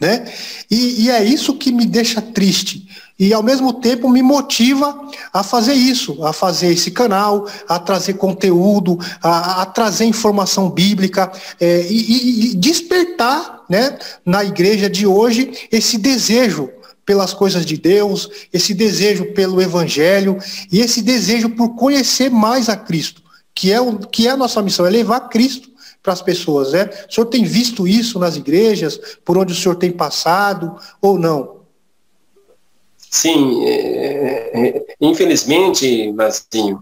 Né? E, e, é isso que me deixa triste. E ao mesmo tempo me motiva a fazer isso, a fazer esse canal, a trazer conteúdo, a, a trazer informação bíblica é, e, e, despertar né, na igreja de hoje esse desejo pelas coisas de Deus, esse desejo pelo Evangelho e esse desejo por conhecer mais a Cristo, que é, o, que é a nossa missão, é levar Cristo para as pessoas. Né? O senhor tem visto isso nas igrejas, por onde o senhor tem passado ou não? sim, é, é, infelizmente, Marcinho,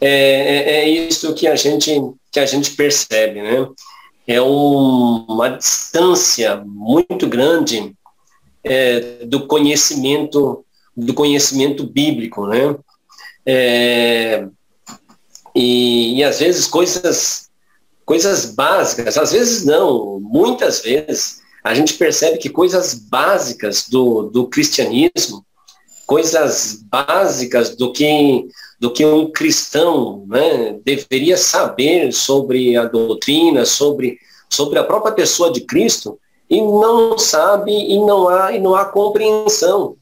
é, é, é, isso que a gente que a gente percebe, né? É um, uma distância muito grande é, do conhecimento do conhecimento bíblico, né? É, e, e às vezes coisas coisas básicas, às vezes não, muitas vezes a gente percebe que coisas básicas do, do cristianismo, coisas básicas do que do que um cristão né, deveria saber sobre a doutrina, sobre, sobre a própria pessoa de Cristo, e não sabe e não há, e não há compreensão.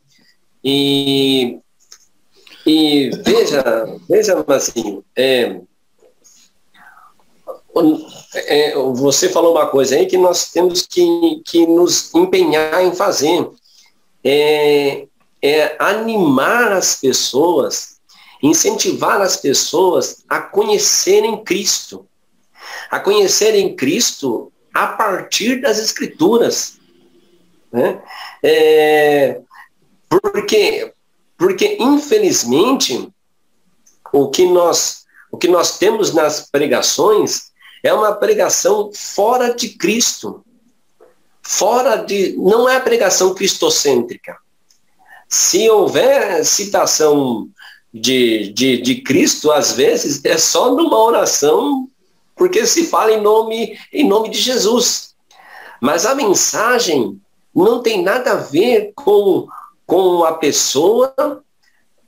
E, e veja, veja assim, é, é, você falou uma coisa aí que nós temos que, que nos empenhar em fazer. É, é animar as pessoas, incentivar as pessoas a conhecerem Cristo. A conhecerem Cristo a partir das Escrituras. Né? É, porque, porque, infelizmente, o que, nós, o que nós temos nas pregações é uma pregação fora de Cristo. Fora de. Não é a pregação cristocêntrica. Se houver citação de, de, de Cristo, às vezes, é só numa oração, porque se fala em nome, em nome de Jesus. Mas a mensagem não tem nada a ver com, com a pessoa,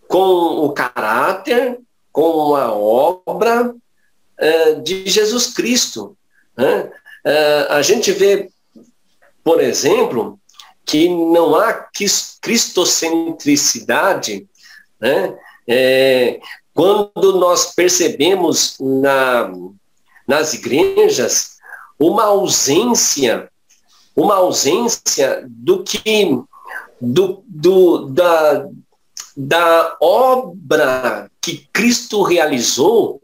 com o caráter, com a obra, uh, de Jesus Cristo. Né? Uh, a gente vê, por exemplo, que não há cristocentricidade né? É, quando nós percebemos na, nas igrejas uma ausência, uma ausência do que do, do, da, da obra que Cristo realizou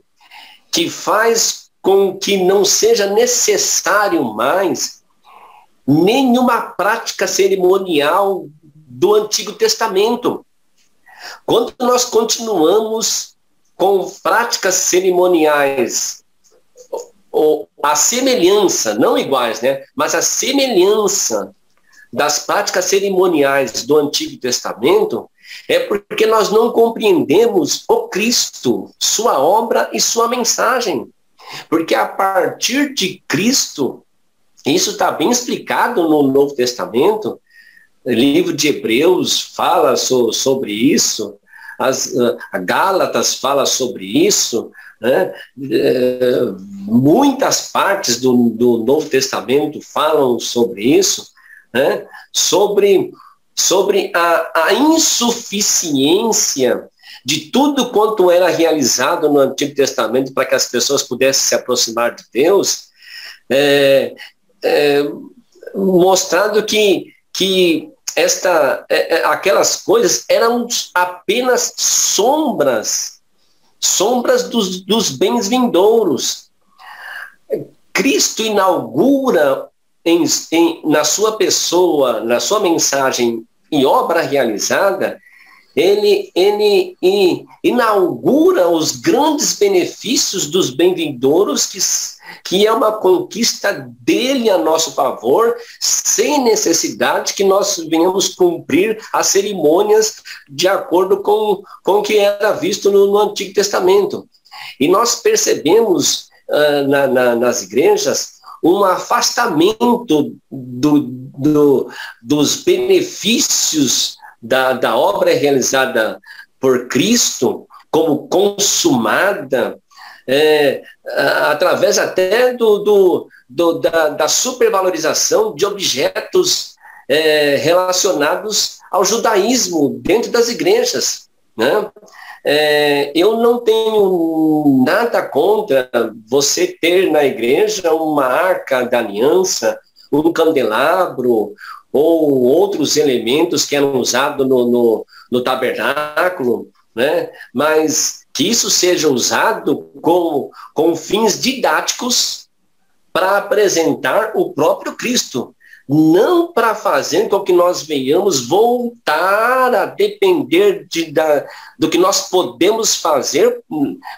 que faz com que não seja necessário mais nenhuma prática cerimonial do Antigo Testamento. Quando nós continuamos com práticas cerimoniais, ou a semelhança, não iguais, né, mas a semelhança das práticas cerimoniais do Antigo Testamento, é porque nós não compreendemos o Cristo, sua obra e sua mensagem. Porque a partir de Cristo, isso está bem explicado no Novo Testamento, o livro de Hebreus fala so, sobre isso, as uh, Gálatas fala sobre isso, né? É, muitas partes do, do Novo Testamento falam sobre isso, né? sobre sobre a, a insuficiência de tudo quanto era realizado no Antigo Testamento para que as pessoas pudessem se aproximar de Deus, é, é, mostrando que, que esta, é, é aquelas coisas eram apenas sombras, sombras dos, dos bens vindouros. Cristo inaugura em, em, na sua pessoa, na sua mensagem e obra realizada, ele, ele, inaugura os grandes benefícios dos bem-vindouros, que, que é uma conquista dele a nosso favor, sem necessidade que nós venhamos cumprir as cerimônias de acordo com, com o que era visto no, no Antigo Testamento. E nós percebemos uh, na, na, nas igrejas um afastamento do, do, dos benefícios da, da obra realizada por Cristo como consumada, é, através até do, do, do da, da, supervalorização de objetos é, relacionados ao judaísmo dentro das igrejas. Né? É, eu não tenho nada contra você ter na igreja uma arca da aliança, um candelabro ou outros elementos que eram usados no, no, no tabernáculo, né? mas que isso seja usado com, com fins didáticos para apresentar o próprio Cristo. Não para fazer com que nós venhamos voltar a depender de, da, do que nós podemos fazer,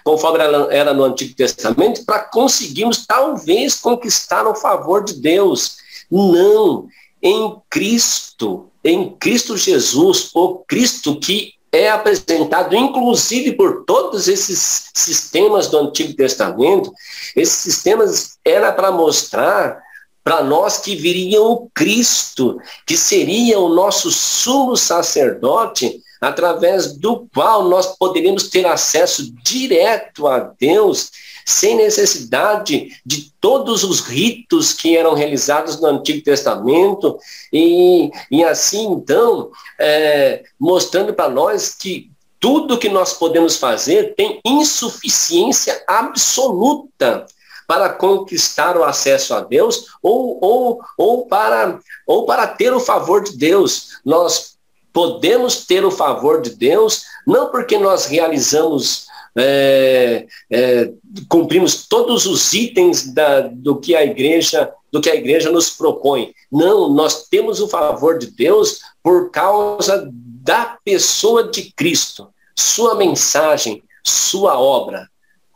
conforme era no Antigo Testamento, para conseguirmos talvez conquistar o favor de Deus. Não, em Cristo, em Cristo Jesus, o Cristo que é apresentado, inclusive por todos esses sistemas do Antigo Testamento, esses sistemas era para mostrar para nós que viria o Cristo, que seria o nosso sumo sacerdote, através do qual nós poderíamos ter acesso direto a Deus, sem necessidade de todos os ritos que eram realizados no Antigo Testamento, e, e assim, então, é, mostrando para nós que tudo que nós podemos fazer tem insuficiência absoluta para conquistar o acesso a Deus ou, ou, ou, para, ou para ter o favor de Deus. Nós podemos ter o favor de Deus não porque nós realizamos é, é, cumprimos todos os itens da, do que a igreja do que a igreja nos propõe. Não, nós temos o favor de Deus por causa da pessoa de Cristo, sua mensagem, sua obra.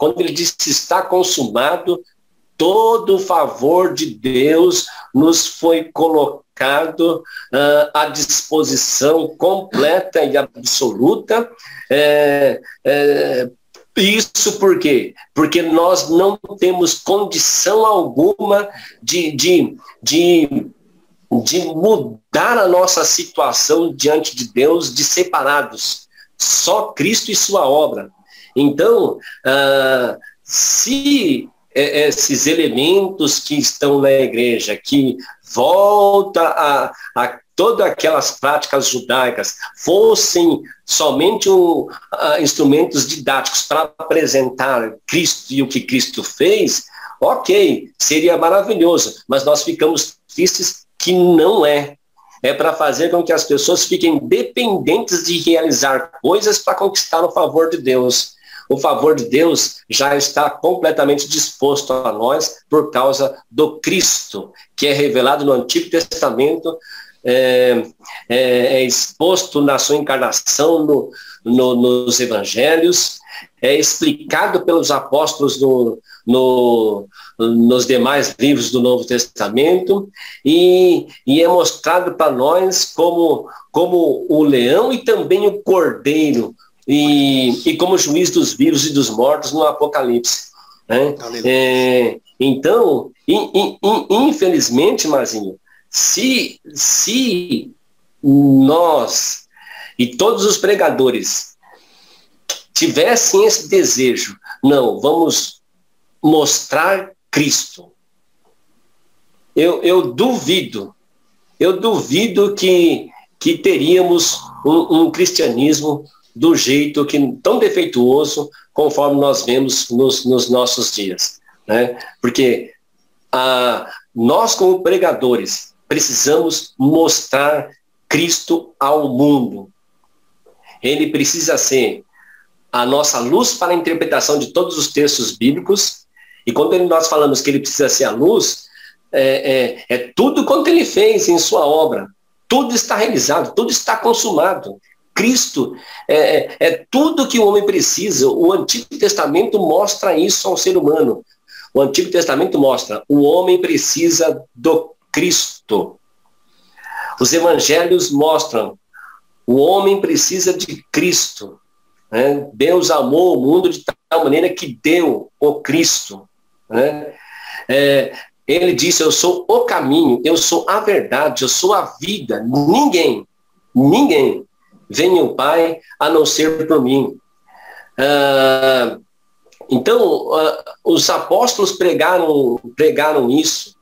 Quando ele diz que está consumado, todo o favor de Deus nos foi colocado uh, à disposição completa e absoluta. É, é, isso por quê? Porque nós não temos condição alguma de, de, de, de mudar a nossa situação diante de Deus de separados. Só Cristo e sua obra. Então, uh, se esses elementos que estão na igreja, que volta a, a todas aquelas práticas judaicas fossem somente um, uh, instrumentos didáticos para apresentar Cristo e o que Cristo fez, ok, seria maravilhoso, mas nós ficamos tristes que não é. É para fazer com que as pessoas fiquem dependentes de realizar coisas para conquistar o favor de Deus o favor de Deus já está completamente disposto a nós por causa do Cristo, que é revelado no Antigo Testamento, é, é, é exposto na sua encarnação no, no, nos evangelhos, é explicado pelos apóstolos no, no, nos demais livros do Novo Testamento e, e é mostrado para nós como, como o leão e também o cordeiro, e, e como juiz dos vivos e dos mortos no Apocalipse. Né? É, então, in, in, in, infelizmente, Marzinho, se, se nós e todos os pregadores tivessem esse desejo, não, vamos mostrar Cristo. Eu, eu duvido, eu duvido que, que teríamos um, um cristianismo do jeito que tão defeituoso conforme nós vemos nos, nos nossos dias. Né? Porque a, nós, como pregadores, precisamos mostrar Cristo ao mundo. Ele precisa ser a nossa luz para a interpretação de todos os textos bíblicos. E quando nós falamos que ele precisa ser a luz, é, é, é tudo quanto ele fez em sua obra. Tudo está realizado, tudo está consumado. Cristo é, é, é tudo que o homem precisa. O Antigo Testamento mostra isso ao ser humano. O Antigo Testamento mostra o homem precisa do Cristo. Os evangelhos mostram o homem precisa de Cristo. Né? Deus amou o mundo de tal maneira que deu o Cristo. Né? É, ele disse: Eu sou o caminho, eu sou a verdade, eu sou a vida. Ninguém, ninguém venha o Pai a não ser por mim. Ah, então, ah, os apóstolos pregaram, pregaram isso.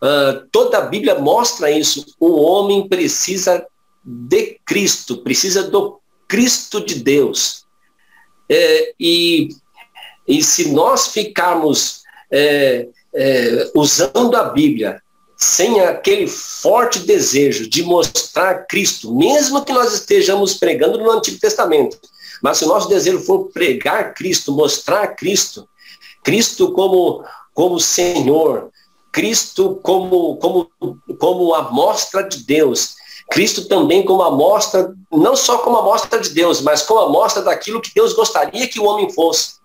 Ah, toda a Bíblia mostra isso. O homem precisa de Cristo, precisa do Cristo de Deus. É, e, e se nós ficarmos é, é, usando a Bíblia sem aquele forte desejo de mostrar Cristo, mesmo que nós estejamos pregando no Antigo Testamento, mas se o nosso desejo for pregar Cristo, mostrar Cristo, Cristo como, como Senhor, Cristo como, como, como amostra de Deus, Cristo também como amostra, não só como amostra de Deus, mas como amostra daquilo que Deus gostaria que o homem fosse.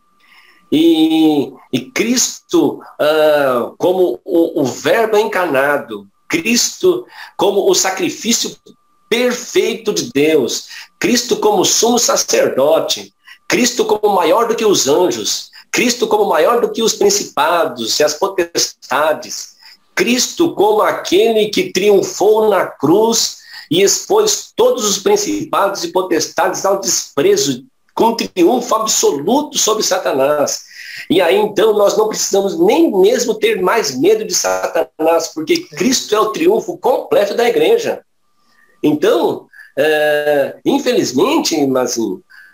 E, e Cristo ah, como o, o verbo encarnado, Cristo como o sacrifício perfeito de Deus, Cristo como sumo sacerdote, Cristo como maior do que os anjos, Cristo como maior do que os principados e as potestades, Cristo como aquele que triunfou na cruz e expôs todos os principados e potestades ao desprezo, com triunfo absoluto sobre Satanás. E aí então nós não precisamos nem mesmo ter mais medo de Satanás, porque Cristo é o triunfo completo da igreja. Então, é, infelizmente, mas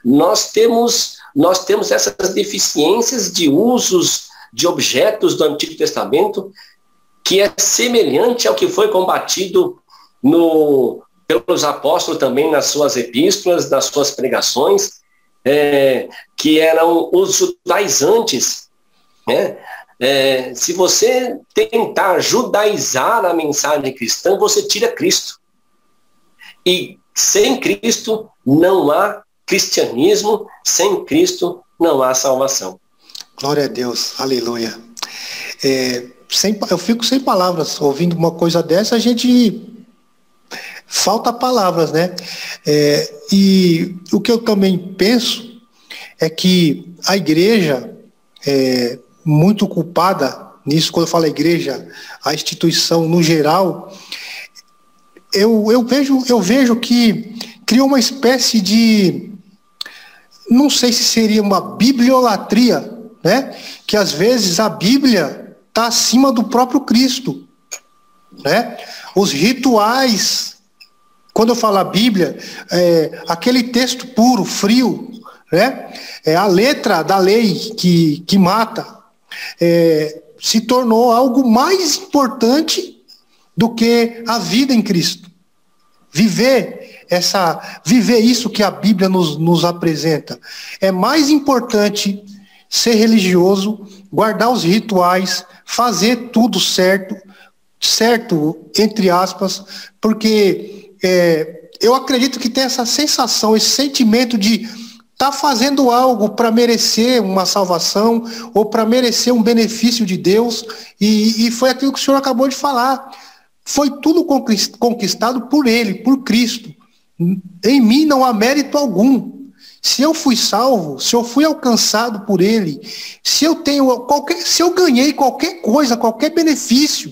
nós temos nós temos essas deficiências de usos de objetos do Antigo Testamento que é semelhante ao que foi combatido no, pelos apóstolos também nas suas epístolas, nas suas pregações, é, que eram os judaizantes. Né? É, se você tentar judaizar a mensagem cristã, você tira Cristo. E sem Cristo não há cristianismo, sem Cristo não há salvação. Glória a Deus, aleluia. É, sem, eu fico sem palavras ouvindo uma coisa dessa, a gente falta palavras, né? É, e o que eu também penso é que a igreja é muito culpada nisso, quando eu falo igreja, a instituição no geral, eu, eu, vejo, eu vejo que criou uma espécie de não sei se seria uma bibliolatria, né? Que às vezes a Bíblia está acima do próprio Cristo, né? Os rituais, quando eu falo a Bíblia, é, aquele texto puro, frio, né? É a letra da lei que, que mata, é, se tornou algo mais importante do que a vida em Cristo. Viver essa viver isso que a Bíblia nos, nos apresenta. É mais importante ser religioso, guardar os rituais, fazer tudo certo, certo, entre aspas, porque é, eu acredito que tem essa sensação, esse sentimento de tá fazendo algo para merecer uma salvação ou para merecer um benefício de Deus, e, e foi aquilo que o senhor acabou de falar. Foi tudo conquistado por Ele, por Cristo. Em mim não há mérito algum. Se eu fui salvo, se eu fui alcançado por ele, se eu tenho qualquer, se eu ganhei qualquer coisa, qualquer benefício,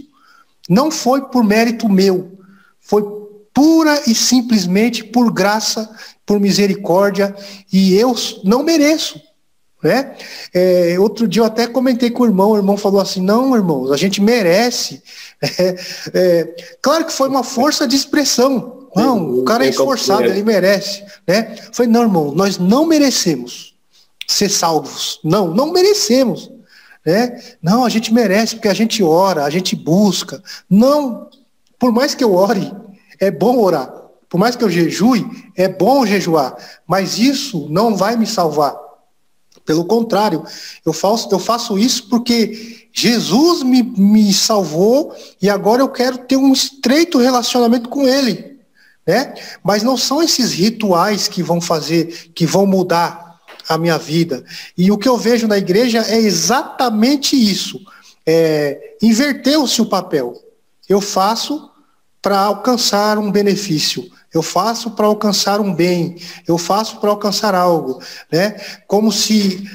não foi por mérito meu, foi pura e simplesmente por graça, por misericórdia, e eu não mereço. Né? É, outro dia eu até comentei com o irmão, o irmão falou assim: não, irmãos, a gente merece. É, é, claro que foi uma força de expressão, não, o cara é esforçado, ele merece. Né? Eu falei, não, irmão, nós não merecemos ser salvos. Não, não merecemos. Né? Não, a gente merece porque a gente ora, a gente busca. Não, por mais que eu ore, é bom orar. Por mais que eu jejue, é bom jejuar. Mas isso não vai me salvar. Pelo contrário, eu faço, eu faço isso porque Jesus me, me salvou e agora eu quero ter um estreito relacionamento com Ele né? Mas não são esses rituais que vão fazer, que vão mudar a minha vida. E o que eu vejo na igreja é exatamente isso. É, Inverteu-se o papel. Eu faço para alcançar um benefício. Eu faço para alcançar um bem. Eu faço para alcançar algo, né? Como se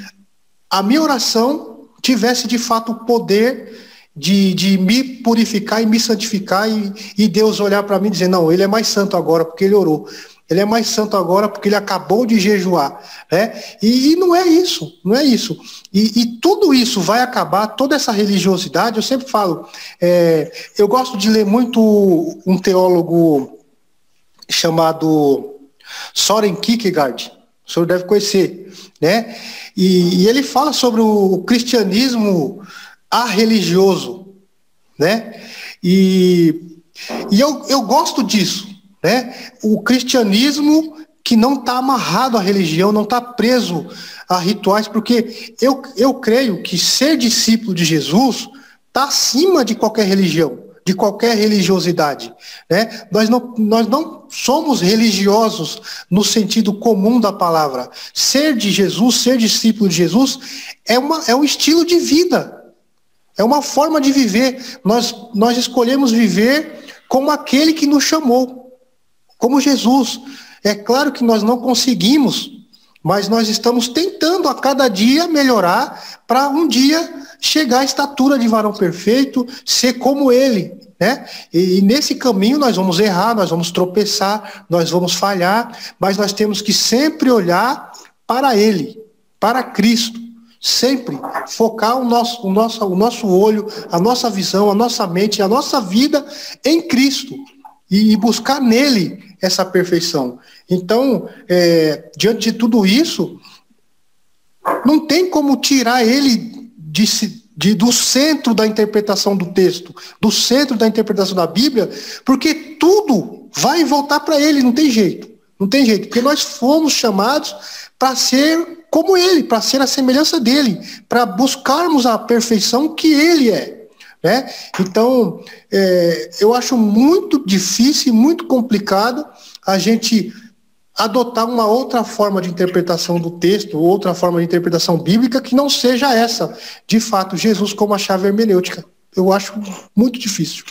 a minha oração tivesse de fato o poder de, de me purificar e me santificar e, e Deus olhar para mim e dizer, não, ele é mais santo agora porque ele orou. Ele é mais santo agora porque ele acabou de jejuar. Né? E, e não é isso, não é isso. E, e, tudo isso vai acabar, toda essa religiosidade, eu sempre falo, é, eu gosto de ler muito um teólogo chamado Soren Kierkegaard, o senhor deve conhecer, né? E, e ele fala sobre o cristianismo religioso, né? E, e eu, eu gosto disso, né? O cristianismo que não está amarrado à religião, não está preso a rituais, porque eu, eu creio que ser discípulo de Jesus está acima de qualquer religião, de qualquer religiosidade. Né? Nós, não, nós não somos religiosos no sentido comum da palavra. Ser de Jesus, ser discípulo de Jesus, é, uma, é um estilo de vida. É uma forma de viver. Nós, nós escolhemos viver como aquele que nos chamou, como Jesus. É claro que nós não conseguimos, mas nós estamos tentando a cada dia melhorar para um dia chegar à estatura de varão perfeito, ser como ele. Né? E, e nesse caminho nós vamos errar, nós vamos tropeçar, nós vamos falhar, mas nós temos que sempre olhar para ele, para Cristo. Sempre focar o nosso, o, nosso, o nosso olho, a nossa visão, a nossa mente, a nossa vida em Cristo e, e buscar nele essa perfeição. Então, é, diante de tudo isso, não tem como tirar ele de, de, do centro da interpretação do texto, do centro da interpretação da Bíblia, porque tudo vai voltar para ele, não tem jeito. Não tem jeito, porque nós fomos chamados para ser como ele, para ser a semelhança dele, para buscarmos a perfeição que ele é. Né? Então, é, eu acho muito difícil e muito complicado a gente adotar uma outra forma de interpretação do texto, outra forma de interpretação bíblica que não seja essa, de fato, Jesus como a chave hermenêutica. Eu acho muito difícil.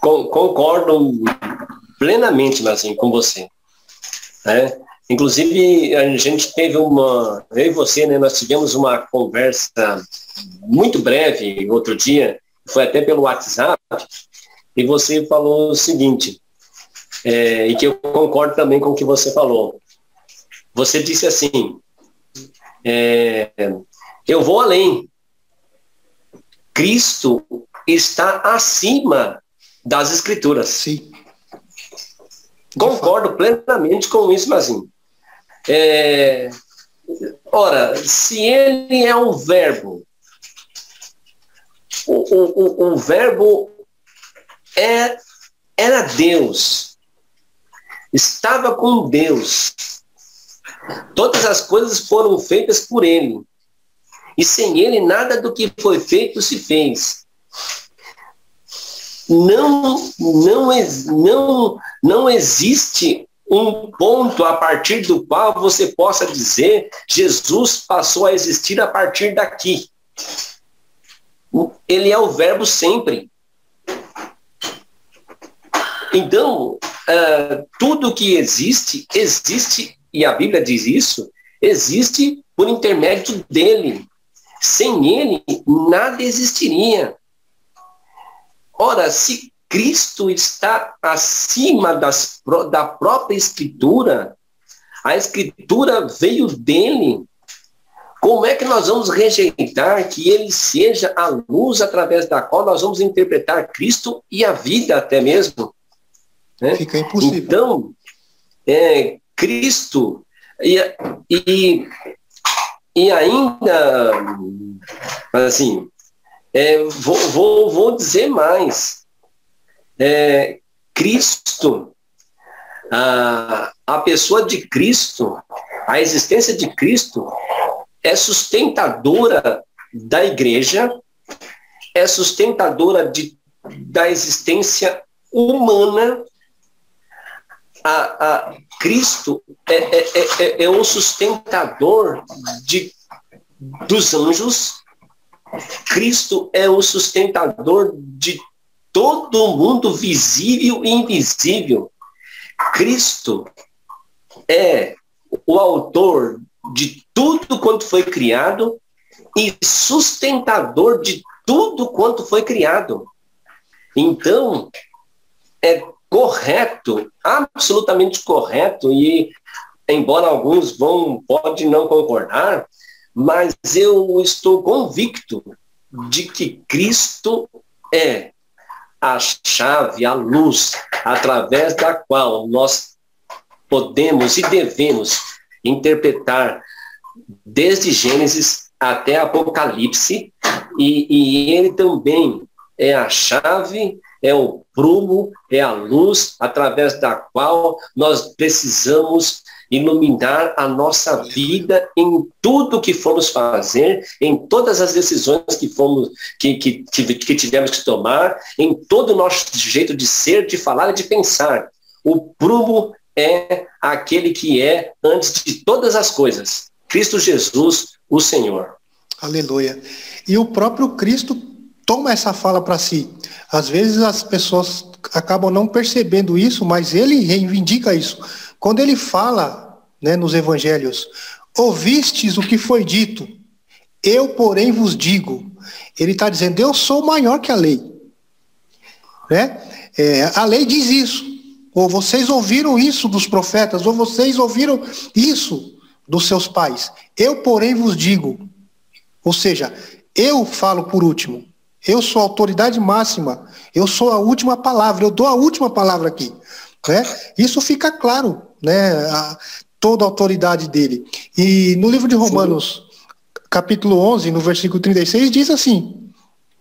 Concordo plenamente, assim, com você. Né? Inclusive, a gente teve uma, eu e você, né, nós tivemos uma conversa muito breve outro dia, foi até pelo WhatsApp, e você falou o seguinte, é, e que eu concordo também com o que você falou. Você disse assim: é, eu vou além. Cristo está acima das Escrituras. Sim. Concordo plenamente com isso, Mazinho. É, ora, se ele é um verbo, o, o, o, verbo é, era Deus, estava com Deus. Todas as coisas foram feitas por ele. E sem ele, nada do que foi feito se fez. Não, não, não, não existe um ponto a partir do qual você possa dizer Jesus passou a existir a partir daqui. Ele é o verbo sempre. Então, uh, tudo que existe, existe, e a Bíblia diz isso, existe por intermédio dele. Sem ele, nada existiria. Ora, se Cristo está acima das, da própria Escritura, a Escritura veio dele. Como é que nós vamos rejeitar que ele seja a luz através da qual nós vamos interpretar Cristo e a vida até mesmo? Né? Fica impossível. Então, é, Cristo e, e, e ainda, assim, é, vou, vou, vou dizer mais. É, Cristo, a, a pessoa de Cristo, a existência de Cristo é sustentadora da igreja, é sustentadora de, da existência humana a, a Cristo é, é, é, é, é o sustentador de, dos anjos, Cristo é o sustentador de todo mundo visível e invisível. Cristo é o autor de tudo quanto foi criado e sustentador de tudo quanto foi criado. Então, é correto, absolutamente correto, e embora alguns vão, pode não concordar, mas eu estou convicto de que Cristo é a chave, a luz, através da qual nós podemos e devemos interpretar desde Gênesis até Apocalipse, e, e ele também é a chave é o prumo, é a luz através da qual nós precisamos iluminar a nossa vida em tudo que formos fazer, em todas as decisões que fomos que, que, que tivemos que tomar, em todo o nosso jeito de ser, de falar e de pensar. O prumo é aquele que é antes de todas as coisas. Cristo Jesus, o Senhor. Aleluia. E o próprio Cristo toma essa fala para si. Às vezes as pessoas acabam não percebendo isso, mas ele reivindica isso. Quando ele fala né, nos evangelhos, ouvistes o que foi dito, eu, porém, vos digo. Ele está dizendo, eu sou maior que a lei. Né? É, a lei diz isso. Ou vocês ouviram isso dos profetas, ou vocês ouviram isso dos seus pais. Eu, porém, vos digo. Ou seja, eu falo por último. Eu sou a autoridade máxima. Eu sou a última palavra. Eu dou a última palavra aqui. Né? Isso fica claro, né? A, toda a autoridade dele. E no livro de Romanos, Sim. capítulo 11, no versículo 36, diz assim: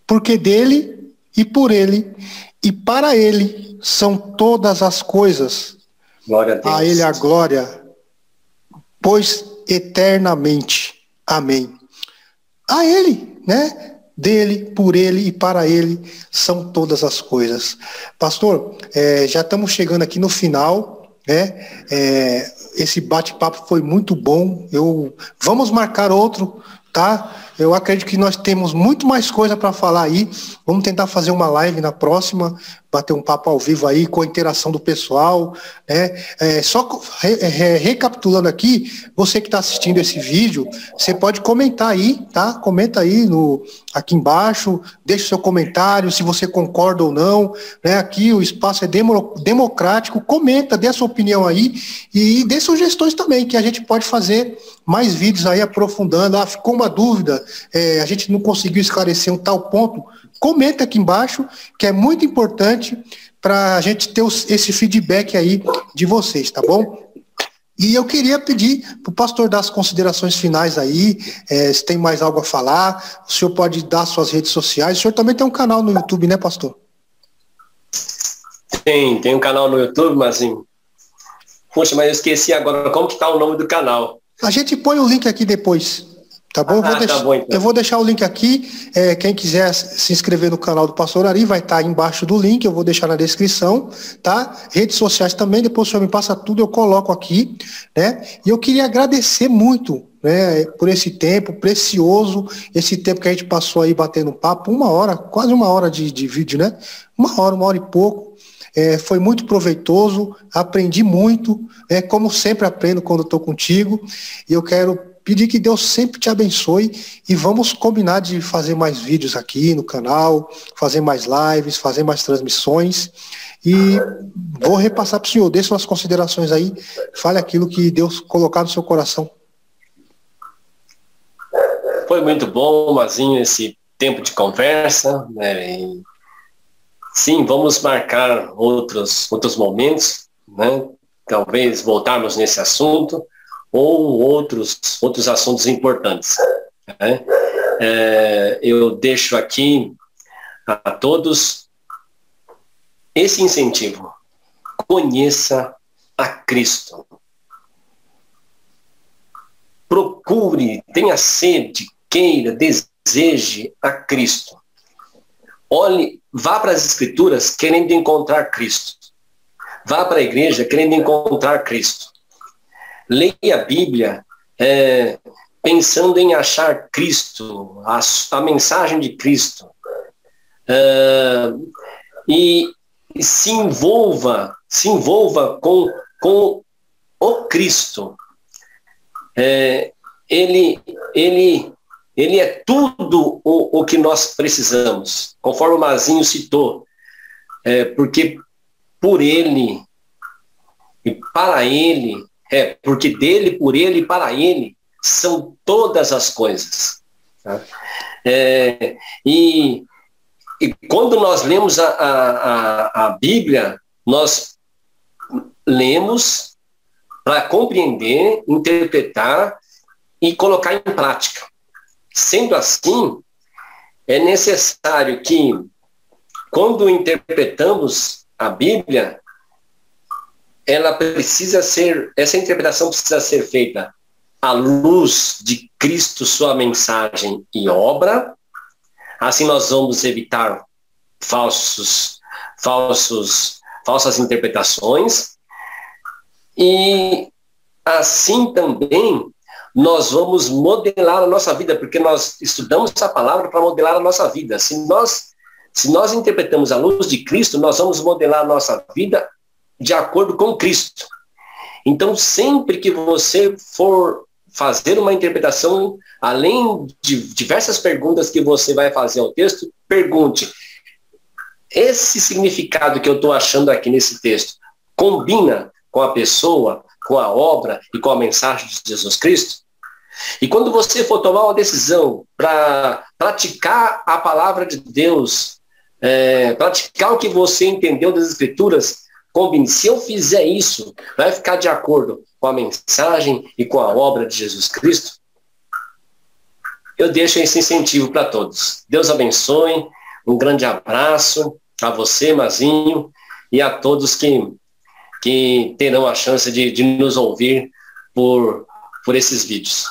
Porque dele e por ele e para ele são todas as coisas. Glória a Deus. A ele a glória, pois eternamente. Amém. A ele, né? Dele, por ele e para ele são todas as coisas. Pastor, é, já estamos chegando aqui no final, né? É, esse bate-papo foi muito bom. Eu vamos marcar outro, tá? Eu acredito que nós temos muito mais coisa para falar aí. Vamos tentar fazer uma live na próxima bater um papo ao vivo aí com a interação do pessoal. Né? É, só re, re, recapitulando aqui, você que está assistindo esse vídeo, você pode comentar aí, tá? Comenta aí no, aqui embaixo, deixe seu comentário, se você concorda ou não. Né? Aqui o espaço é demo, democrático, comenta, dê a sua opinião aí e dê sugestões também, que a gente pode fazer mais vídeos aí aprofundando. Ah, ficou uma dúvida, é, a gente não conseguiu esclarecer um tal ponto comenta aqui embaixo, que é muito importante para a gente ter esse feedback aí de vocês, tá bom? E eu queria pedir para o pastor dar as considerações finais aí, é, se tem mais algo a falar, o senhor pode dar suas redes sociais. O senhor também tem um canal no YouTube, né, pastor? Tem, tem um canal no YouTube, mas assim. Poxa, mas eu esqueci agora como que está o nome do canal. A gente põe o link aqui depois. Tá bom? Ah, vou deixar, tá bom então. Eu vou deixar o link aqui. É, quem quiser se inscrever no canal do Pastor Ari vai estar tá embaixo do link. Eu vou deixar na descrição, tá? Redes sociais também. Depois o senhor me passa tudo, eu coloco aqui, né? E eu queria agradecer muito, né? Por esse tempo precioso, esse tempo que a gente passou aí batendo papo, uma hora, quase uma hora de, de vídeo, né? Uma hora, uma hora e pouco. É, foi muito proveitoso, aprendi muito, é, como sempre aprendo quando estou contigo, e eu quero Pedir que Deus sempre te abençoe e vamos combinar de fazer mais vídeos aqui no canal, fazer mais lives, fazer mais transmissões. E vou repassar para o senhor, dê suas considerações aí, fale aquilo que Deus colocar no seu coração. Foi muito bom, Mazinho, esse tempo de conversa. Né? E, sim, vamos marcar outros, outros momentos, né? talvez voltarmos nesse assunto ou outros, outros assuntos importantes. Né? É, eu deixo aqui a todos esse incentivo. Conheça a Cristo. Procure, tenha sede, queira, deseje a Cristo. Olhe, vá para as Escrituras querendo encontrar Cristo. Vá para a igreja querendo encontrar Cristo leia a Bíblia é, pensando em achar Cristo, a, a mensagem de Cristo. É, e, se envolva, se envolva com, com o Cristo. É, ele, ele, ele é tudo o, o que nós precisamos, conforme o Mazinho citou, é, porque por ele e para ele é, porque dele, por ele e para ele são todas as coisas. Tá? É, e, e, quando nós lemos a, a, a Bíblia, nós lemos para compreender, interpretar e colocar em prática. Sendo assim, é necessário que, quando interpretamos a Bíblia, ela precisa ser, essa interpretação precisa ser feita à luz de Cristo, sua mensagem e obra. Assim nós vamos evitar falsos, falsos, falsas interpretações. E assim também nós vamos modelar a nossa vida, porque nós estudamos essa palavra para modelar a nossa vida. Se nós, se nós interpretamos a luz de Cristo, nós vamos modelar a nossa vida de acordo com Cristo. Então, sempre que você for fazer uma interpretação, além de diversas perguntas que você vai fazer ao texto, pergunte: esse significado que eu estou achando aqui nesse texto combina com a pessoa, com a obra e com a mensagem de Jesus Cristo? E quando você for tomar uma decisão para praticar a palavra de Deus, é, praticar o que você entendeu das Escrituras, combine. Se eu fizer isso, vai ficar de acordo com a mensagem e com a obra de Jesus Cristo? Eu deixo esse incentivo para todos. Deus abençoe. Um grande abraço a você, Mazinho, e a todos que, que terão a chance de, de nos ouvir por, por esses vídeos.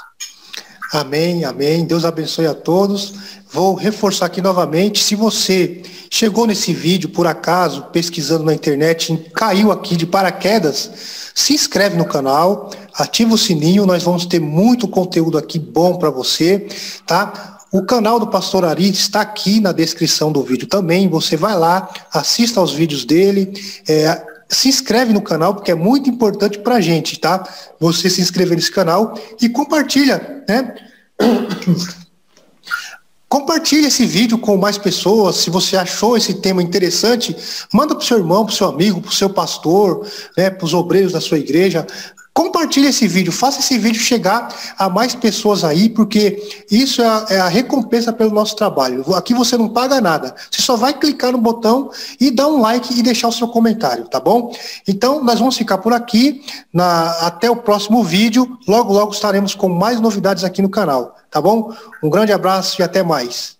Amém, amém. Deus abençoe a todos. Vou reforçar aqui novamente. Se você chegou nesse vídeo por acaso, pesquisando na internet, caiu aqui de paraquedas, se inscreve no canal, ativa o sininho, nós vamos ter muito conteúdo aqui bom para você, tá? O canal do Pastor Ari está aqui na descrição do vídeo também. Você vai lá, assista aos vídeos dele, é, se inscreve no canal, porque é muito importante para a gente, tá? Você se inscrever nesse canal e compartilha, né? Compartilhe esse vídeo com mais pessoas. Se você achou esse tema interessante, manda para o seu irmão, para o seu amigo, para o seu pastor, né, para os obreiros da sua igreja. Compartilhe esse vídeo, faça esse vídeo chegar a mais pessoas aí, porque isso é a, é a, recompensa pelo nosso trabalho. Aqui você não paga nada. Você só vai clicar no botão e dar um like e deixar o seu comentário, tá bom? Então, nós vamos ficar por aqui. Na, até o próximo vídeo. Logo, logo estaremos com mais novidades aqui no canal, tá bom? Um grande abraço e até mais.